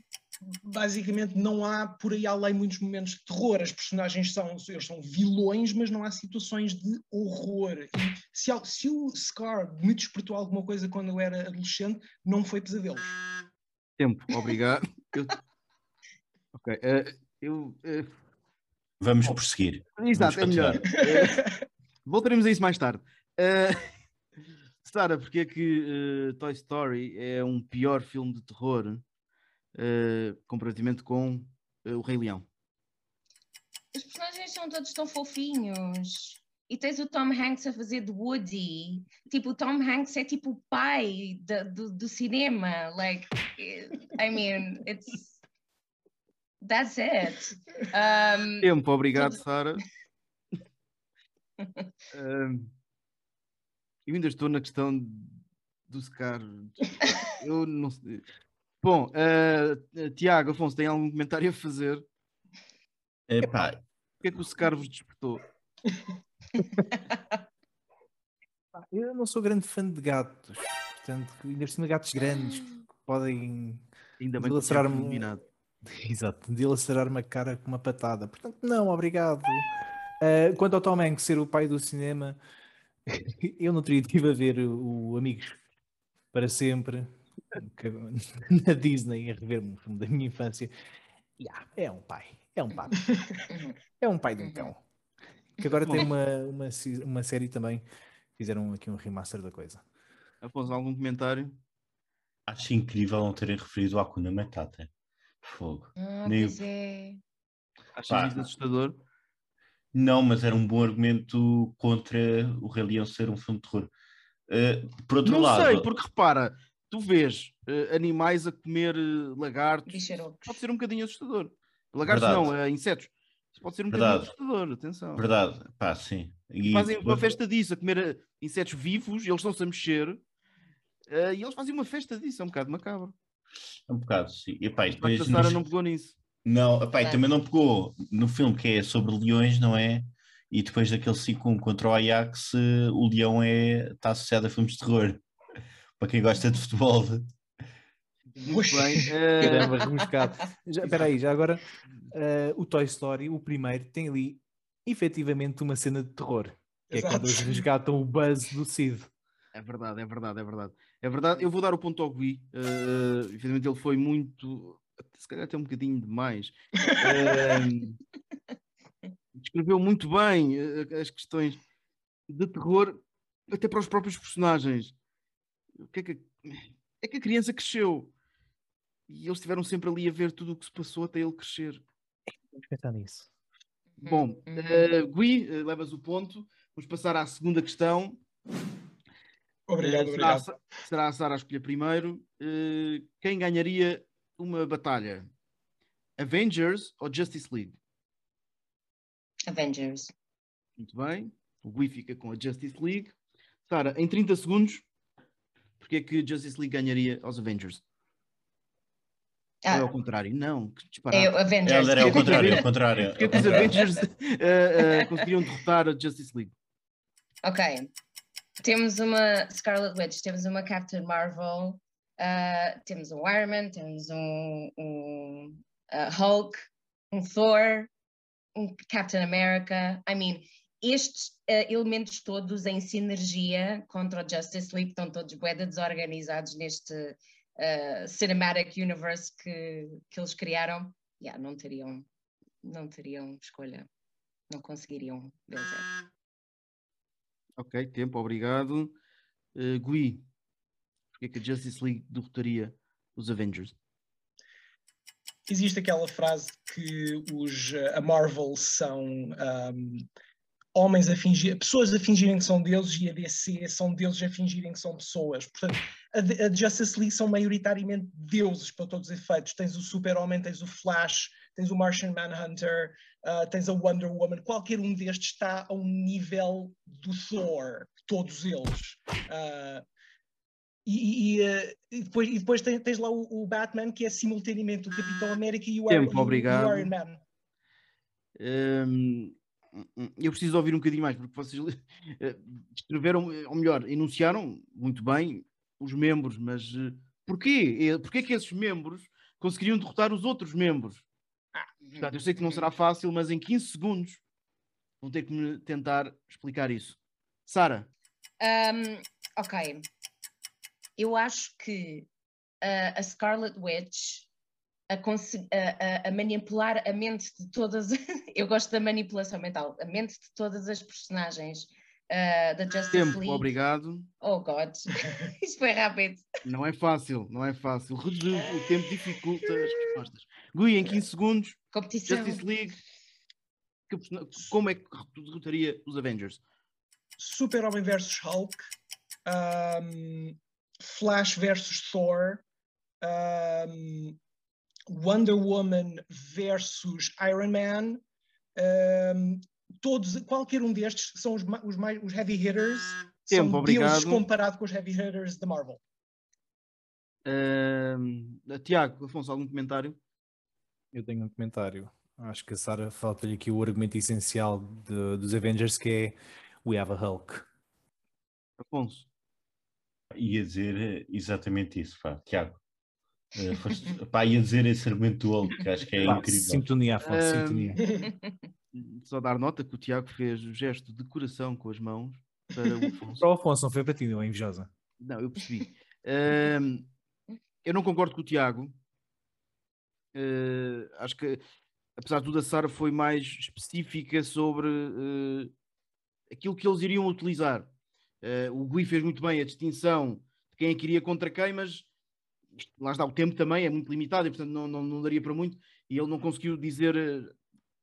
basicamente não há por aí além muitos momentos de terror. As personagens são, eles são vilões, mas não há situações de horror. E se, se o Scar me despertou alguma coisa quando eu era adolescente, não foi pesadelo. Tempo, obrigado. eu... Ok, uh, eu. Uh... Vamos prosseguir. Exato, Vamos é melhor. uh, voltaremos a isso mais tarde. Sara, porque é que Toy Story é um pior filme de terror uh, comparativamente com uh, o Rei Leão. Os personagens são todos tão fofinhos. E tens o Tom Hanks a fazer de Woody. Tipo, o Tom Hanks é tipo o pai de, do, do cinema. Like, I mean, it's. That's it. Um, Tempo, obrigado, tudo... Sara. um, eu ainda estou na questão do Scar. Eu não sei. Bom, uh, Tiago, Afonso, tem algum comentário a fazer? Epá. O que é que o Secar vos despertou? Eu não sou grande fã de gatos, portanto, ainda cima gatos grandes que podem ainda bem dilacerar-me. Exato, dilacerar-me a cara com uma patada. Portanto, não, obrigado. Uh, quanto ao Tom Hanks ser o pai do cinema, eu não teria tive a ver o, Amigos para sempre na Disney a rever um filme da minha infância. Yeah, é um pai, é um pai. É um pai de um cão. Que agora tem uma, uma, uma série também. Fizeram aqui um remaster da coisa. Após algum comentário? Acho incrível não terem referido a Akuna Matata. Fogo. Ah, Nem... pois é. Achas isso assustador? Não, mas era um bom argumento contra o Rei Leão ser um filme de terror. Uh, por outro não lado. Não sei, porque repara, tu vês uh, animais a comer uh, lagartos, pode ser um bocadinho assustador. Lagartos Verdade. não, uh, insetos. Isto pode ser um Verdade. bocadinho assustador, atenção. Verdade, pá, sim. E fazem uma festa disso, a comer insetos vivos, eles estão-se a mexer, e eles fazem uma festa disso, é um bocado macabro. Um bocado, sim. E, pá, e depois, Sara nos- não pegou nisso. Não, e também não pegou no filme que é sobre leões, não é? E depois daquele 5-1 contra o Ajax, eh, o leão é, está associado a filmes de terror. Para quem gosta de futebol. Muito bem. eh, Caramba, rebuscado. Espera aí, já agora, eh, o Toy Story, o primeiro, tem ali efetivamente uma cena de terror. Que é Exato. quando eles resgatam o Buzz do Cid. É verdade, é verdade, é verdade. É verdade, eu vou dar o ponto ao Gui. Uh, ele foi muito, se calhar até um bocadinho demais. Um, descreveu muito bem uh, as questões de terror, até para os próprios personagens. O que é que é que a criança cresceu? E eles estiveram sempre ali a ver tudo o que se passou até ele crescer. Vamos pensar nisso. Bom, uh, Gui, uh, levas o ponto. Vamos passar à segunda questão. Obrigado, Eh, será, a obrigado. Será a Sara a escolher primeiro. Eh, quem ganharia uma batalha? Avengers ou Justice League? Avengers. Muito bem. O Gui fica com a Justice League. Sara, em 30 segundos, porque é que Justice League ganharia aos Avengers? Ou é Ah, ao contrário? Não, que disparate. é o Avengers. É ao Porque- contrário, é ao contrário. Porque é que os Avengers eh, conseguiriam derrotar a Justice League? Ok. Temos uma Scarlet Witch, temos uma Captain Marvel, ah, temos um Iron Man, temos um, um ah, Hulk, um Thor, um Captain America. I mean, estes ah, elementos todos em sinergia contra o Justice League estão todos de desorganizados neste ah, cinematic universe que, que eles criaram. Yeah, não teriam, não teriam escolha, não conseguiriam vencer. Ok, tempo, obrigado. Eh, Gui, porque é que a Justice League derrotaria os Avengers? Existe aquela frase que os, eh, a Marvel são ahm, homens a fingir, pessoas a fingirem que são deuses e a DC são deuses a fingirem que são pessoas. Portanto, a, a Justice League são maioritariamente deuses para todos os efeitos. Tens o Super-Homem, tens o Flash, tens o Martian Manhunter, ah, tens a Wonder Woman. Qualquer um destes está a um nível do Thor, todos eles. Ah, e, e, eh, e depois, e depois tens, tens lá o, o Batman, que é simultaneamente o Capitão América e o, Iron- Tempo, e o- e obrigado. o Iron Man. Hum, eu preciso ouvir um bocadinho mais, porque vocês eh, descreveram, eh, ou melhor, enunciaram muito bem os membros, mas porquê? Porquê que esses membros conseguiriam derrotar os outros membros? Portanto, eu sei que não será fácil, mas em 15 segundos vão ter que me tentar explicar isso. Sara, Um, ok. Eu acho que uh, a Scarlet Witch a, a- a- a manipular a mente de todas. eu gosto da manipulação mental, a mente de todas as personagens uh, da Justice tempo, League. obrigado. Oh God, isto foi rápido. Não é fácil, não é fácil. Reduz o tempo dificulta as respostas. Gui, em 15 segundos, Competição. Justice League, que como é que derrotaria os Avengers? Super-Homem versus Hulk, ahm, Flash versus Thor, ahm, Wonder Woman versus Iron Man. ahm, todos, qualquer um destes são os, os mais, os heavy hitters. Tempo, são obrigado. deuses comparado com os heavy hitters da Marvel. Tiago, Afonso, algum comentário? Eu tenho um comentário. Acho que a Sara falta-lhe aqui o argumento essencial de- dos Avengers que é We have a Hulk. Afonso, Ia dizer eh, exatamente isso, pá, Tiago. Eh, foste- pá, ia dizer esse argumento do que acho que é Pá, incrível. sintonia, Afonso, sintonia. só dar nota que o Tiago fez o gesto de coração com as mãos para o Afonso. Para o Afonso, não foi para ti, não é invejosa. Não, eu percebi. Eu não concordo com o Tiago. Eh, acho que, apesar de tudo, a Sara foi mais específica sobre eh, aquilo que eles iriam utilizar. Eh, o Gui fez muito bem a distinção de quem é que iria contra quem, mas lá está, o tempo também é muito limitado e, portanto, não, não, não daria para muito. E ele não conseguiu dizer eh,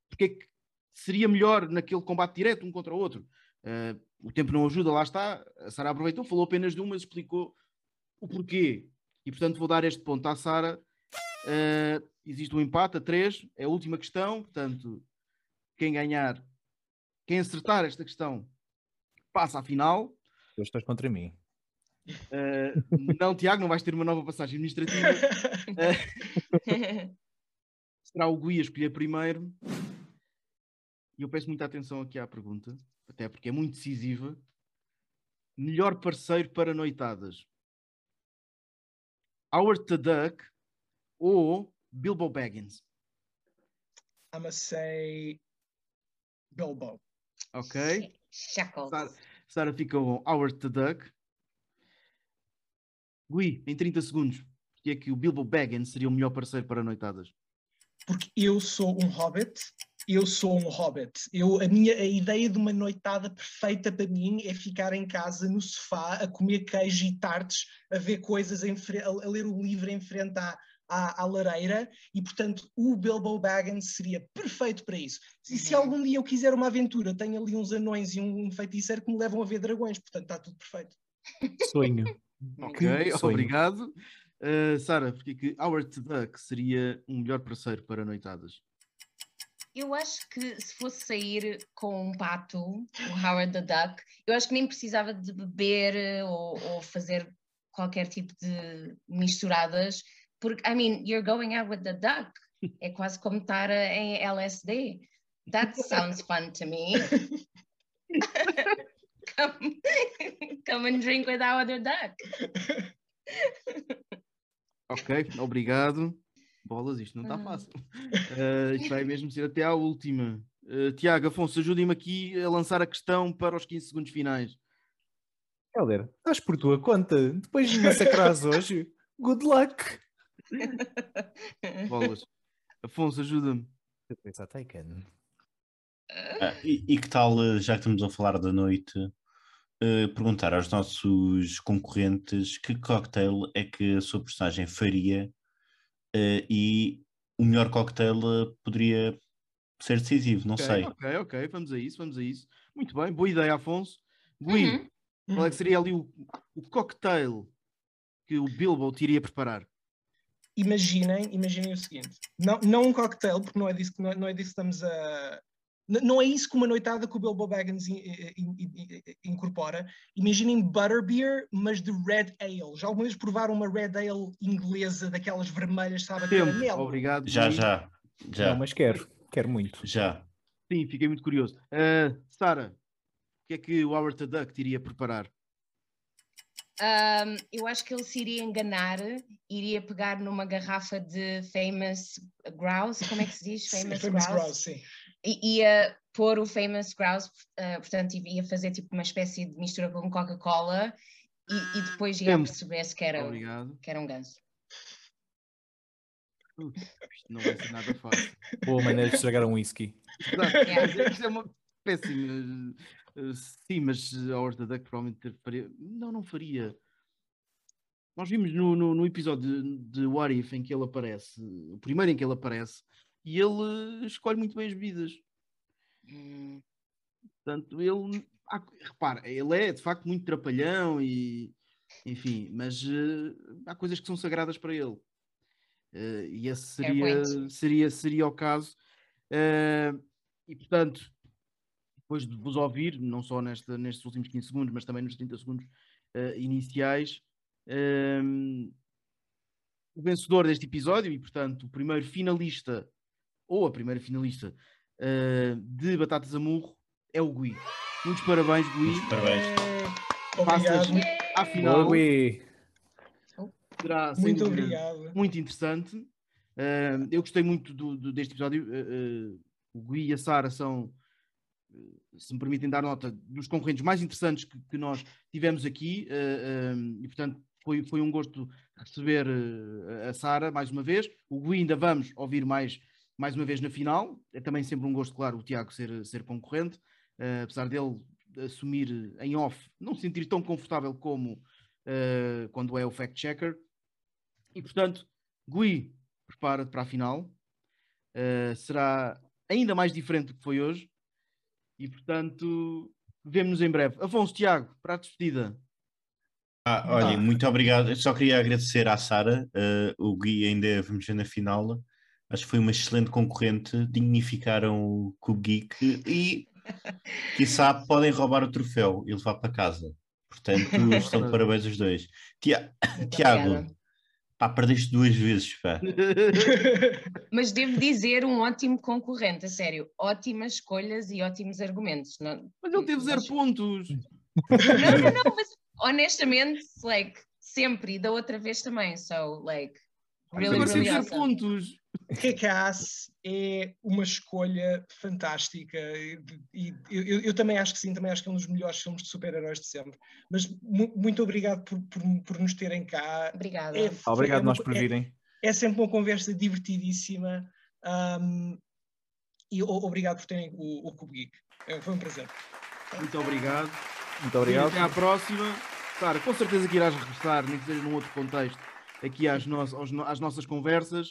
porque é que seria melhor naquele combate direto um contra o outro. Eh, o tempo não ajuda, lá está. A Sara aproveitou, falou apenas de um, mas explicou o porquê. E portanto vou dar este ponto à Sara. Eh, existe um empate a três, é a última questão, portanto quem ganhar, quem acertar esta questão, passa à final. Tu estás contra mim. Uh, não, Tiago, não vais ter uma nova passagem administrativa. Uh, será o Gui a escolher primeiro. E eu peço muita atenção aqui à pergunta, até porque é muito decisiva. Melhor parceiro para noitadas? Howard the Duck ou Bilbo Baggins? I'm gonna say Bilbo. Ok. Shackles. Sara, fica com Howard the Duck. Gui, em 30 segundos, porque é que o Bilbo Baggins seria o melhor parceiro para noitadas? Porque eu sou um hobbit, eu sou um hobbit. Eu, a, minha, a ideia de uma noitada perfeita para mim é ficar em casa no sofá a comer queijo e tartes, a ver coisas, a, a ler o livro em frente à, à, à, lareira e, portanto, o Bilbo Baggins seria perfeito para isso. E se algum dia eu quiser uma aventura, tenho ali uns anões e um, um feiticeiro que me levam a ver dragões, portanto, está tudo perfeito. Sonho. ok, obrigado. Uh, Sara, porque que Howard the Duck seria um melhor parceiro para noitadas? Eu acho que se fosse sair com um pato, o Howard the Duck, eu acho que nem precisava de beber ou, ou fazer qualquer tipo de misturadas, porque, I mean, you're going out with the duck. É quase como estar em LSD. That sounds fun to me. come, come and drink with our duck. Ok, obrigado. Bolas, isto não está fácil. Uh, isto vai mesmo ser até à última. Uh, Tiago, Afonso, ajude-me aqui a lançar a questão para os 15 segundos finais. Helder, estás por tua conta. Depois de massacrares hoje, good luck. Bolas. Afonso, ajuda-me. Ah, e, e, que tal, já que estamos a falar da noite, uh, perguntar aos nossos concorrentes que cocktail é que a sua personagem faria uh, e o melhor cocktail poderia ser decisivo, não okay, sei. Ok, ok, vamos a isso, vamos a isso. Muito bem, boa ideia, Afonso. Gui, uhum. qual é que seria ali o, o cocktail que o Bilbo te iria preparar? Imaginem, imaginem o seguinte: não, não um cocktail, porque não é disso, não é, não é disso que estamos a. Não é isso que uma noitada que o Bilbo Baggins incorpora. Imaginem butterbeer, mas de red ale. Já alguma vez provaram uma red ale inglesa, daquelas vermelhas, sabe? Tempo. Obrigado. Já, já, já. Não, mas quero, quero muito. Já. Sim, fiquei muito curioso. Uh, Sara, o que é que o Howard the Duck iria preparar? Um, eu acho que ele se iria enganar, iria pegar numa garrafa de Famous Grouse, como é que se diz? Famous, sim, famous Grouse. sim. E ia pôr o Famous Grouse, uh, portanto, ia fazer tipo uma espécie de mistura com Coca-Cola e, e, depois ia perceber se que era, que era um ganso. Uh, isto não vai ser nada fácil. Boa maneira de estragar um whisky. Yeah. Isto é uma péssima sim, mas a Horta Duck provavelmente faria. Não, não faria. Nós vimos no, no, no episódio de, de What If em que ele aparece, o primeiro em que ele aparece, e ele escolhe muito bem as bebidas. Hum. Portanto, ele. Ah, repara, ele é de facto muito trapalhão e. Enfim, mas uh, há coisas que são sagradas para ele. Uh, e esse seria, seria, seria o caso. Uh, e portanto, depois de vos ouvir, não só nesta, nestes últimos 15 segundos, mas também nos 30 segundos uh, iniciais, um, ehm, o vencedor deste episódio e, portanto, o primeiro finalista ou a primeira finalista uh, de Batatas a Murro é o Gui. Muitos parabéns, Gui. Muitos parabéns. É... Passas à final. Gui. Será, muito obrigado. Muito interessante. Uh, eu gostei muito do, do deste episódio. o Gui e a Sara são se me permitem dar nota, dos concorrentes mais interessantes que, que nós tivemos aqui, uh, um, e portanto foi, foi um gosto receber uh, a Sara mais uma vez. O Gui ainda vamos ouvir mais, mais uma vez na final. É também sempre um gosto, claro, o Tiago ser, ser concorrente, uh, apesar dele assumir em off, não se sentir tão confortável como quando é o fact-checker. E portanto, Gui, prepara-te para a final. será ainda mais diferente do que foi hoje. E portanto, vemo-nos em breve. Afonso, Tiago, para a despedida. Ah, olha, ah. muito obrigado. Eu só queria agradecer à Sara, uh, o Gui ainda vamos ver na final. Acho que foi uma excelente concorrente, dignificaram o Cube Geek e, quiçá, podem roubar o troféu e levar para casa. Portanto, estão de parabéns os dois. Tia- Tiago, obrigada. Pá, perdeste duas vezes, pá. Mas devo dizer, um ótimo concorrente, a sério. Ótimas escolhas e ótimos argumentos. Não, Mas ele teve zero Mas- pontos. não, não, não, mas honestamente, like, sempre, e da outra vez também. So, like, really, Agora teve really zero awesome. pontos. Kick-Ass é uma escolha fantástica e, e eu, eu também acho que sim, também acho que é um dos melhores filmes de super-heróis de sempre. Mas mu- muito obrigado por, por, por nos terem cá. Obrigada. É- Obrigado é nós por é- virem. É, sempre uma conversa divertidíssima um, e o- obrigado por terem o, o Cube Geek. É, Foi um prazer. Muito obrigado. Muito obrigado. Até à próxima. Claro, com certeza que irás regressar, nem que seja num outro contexto, aqui às, no- às nossas conversas.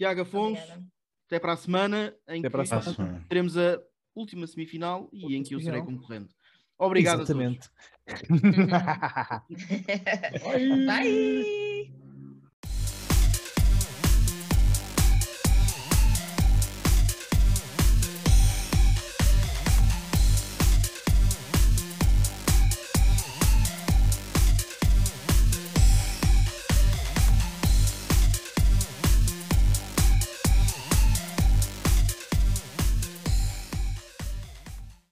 Tiago Afonso, Obrigada. até para a semana, em Até para a que semana. teremos a última semifinal e Última em que eu serei concorrente. Obrigado a todos. Exatamente. Bye.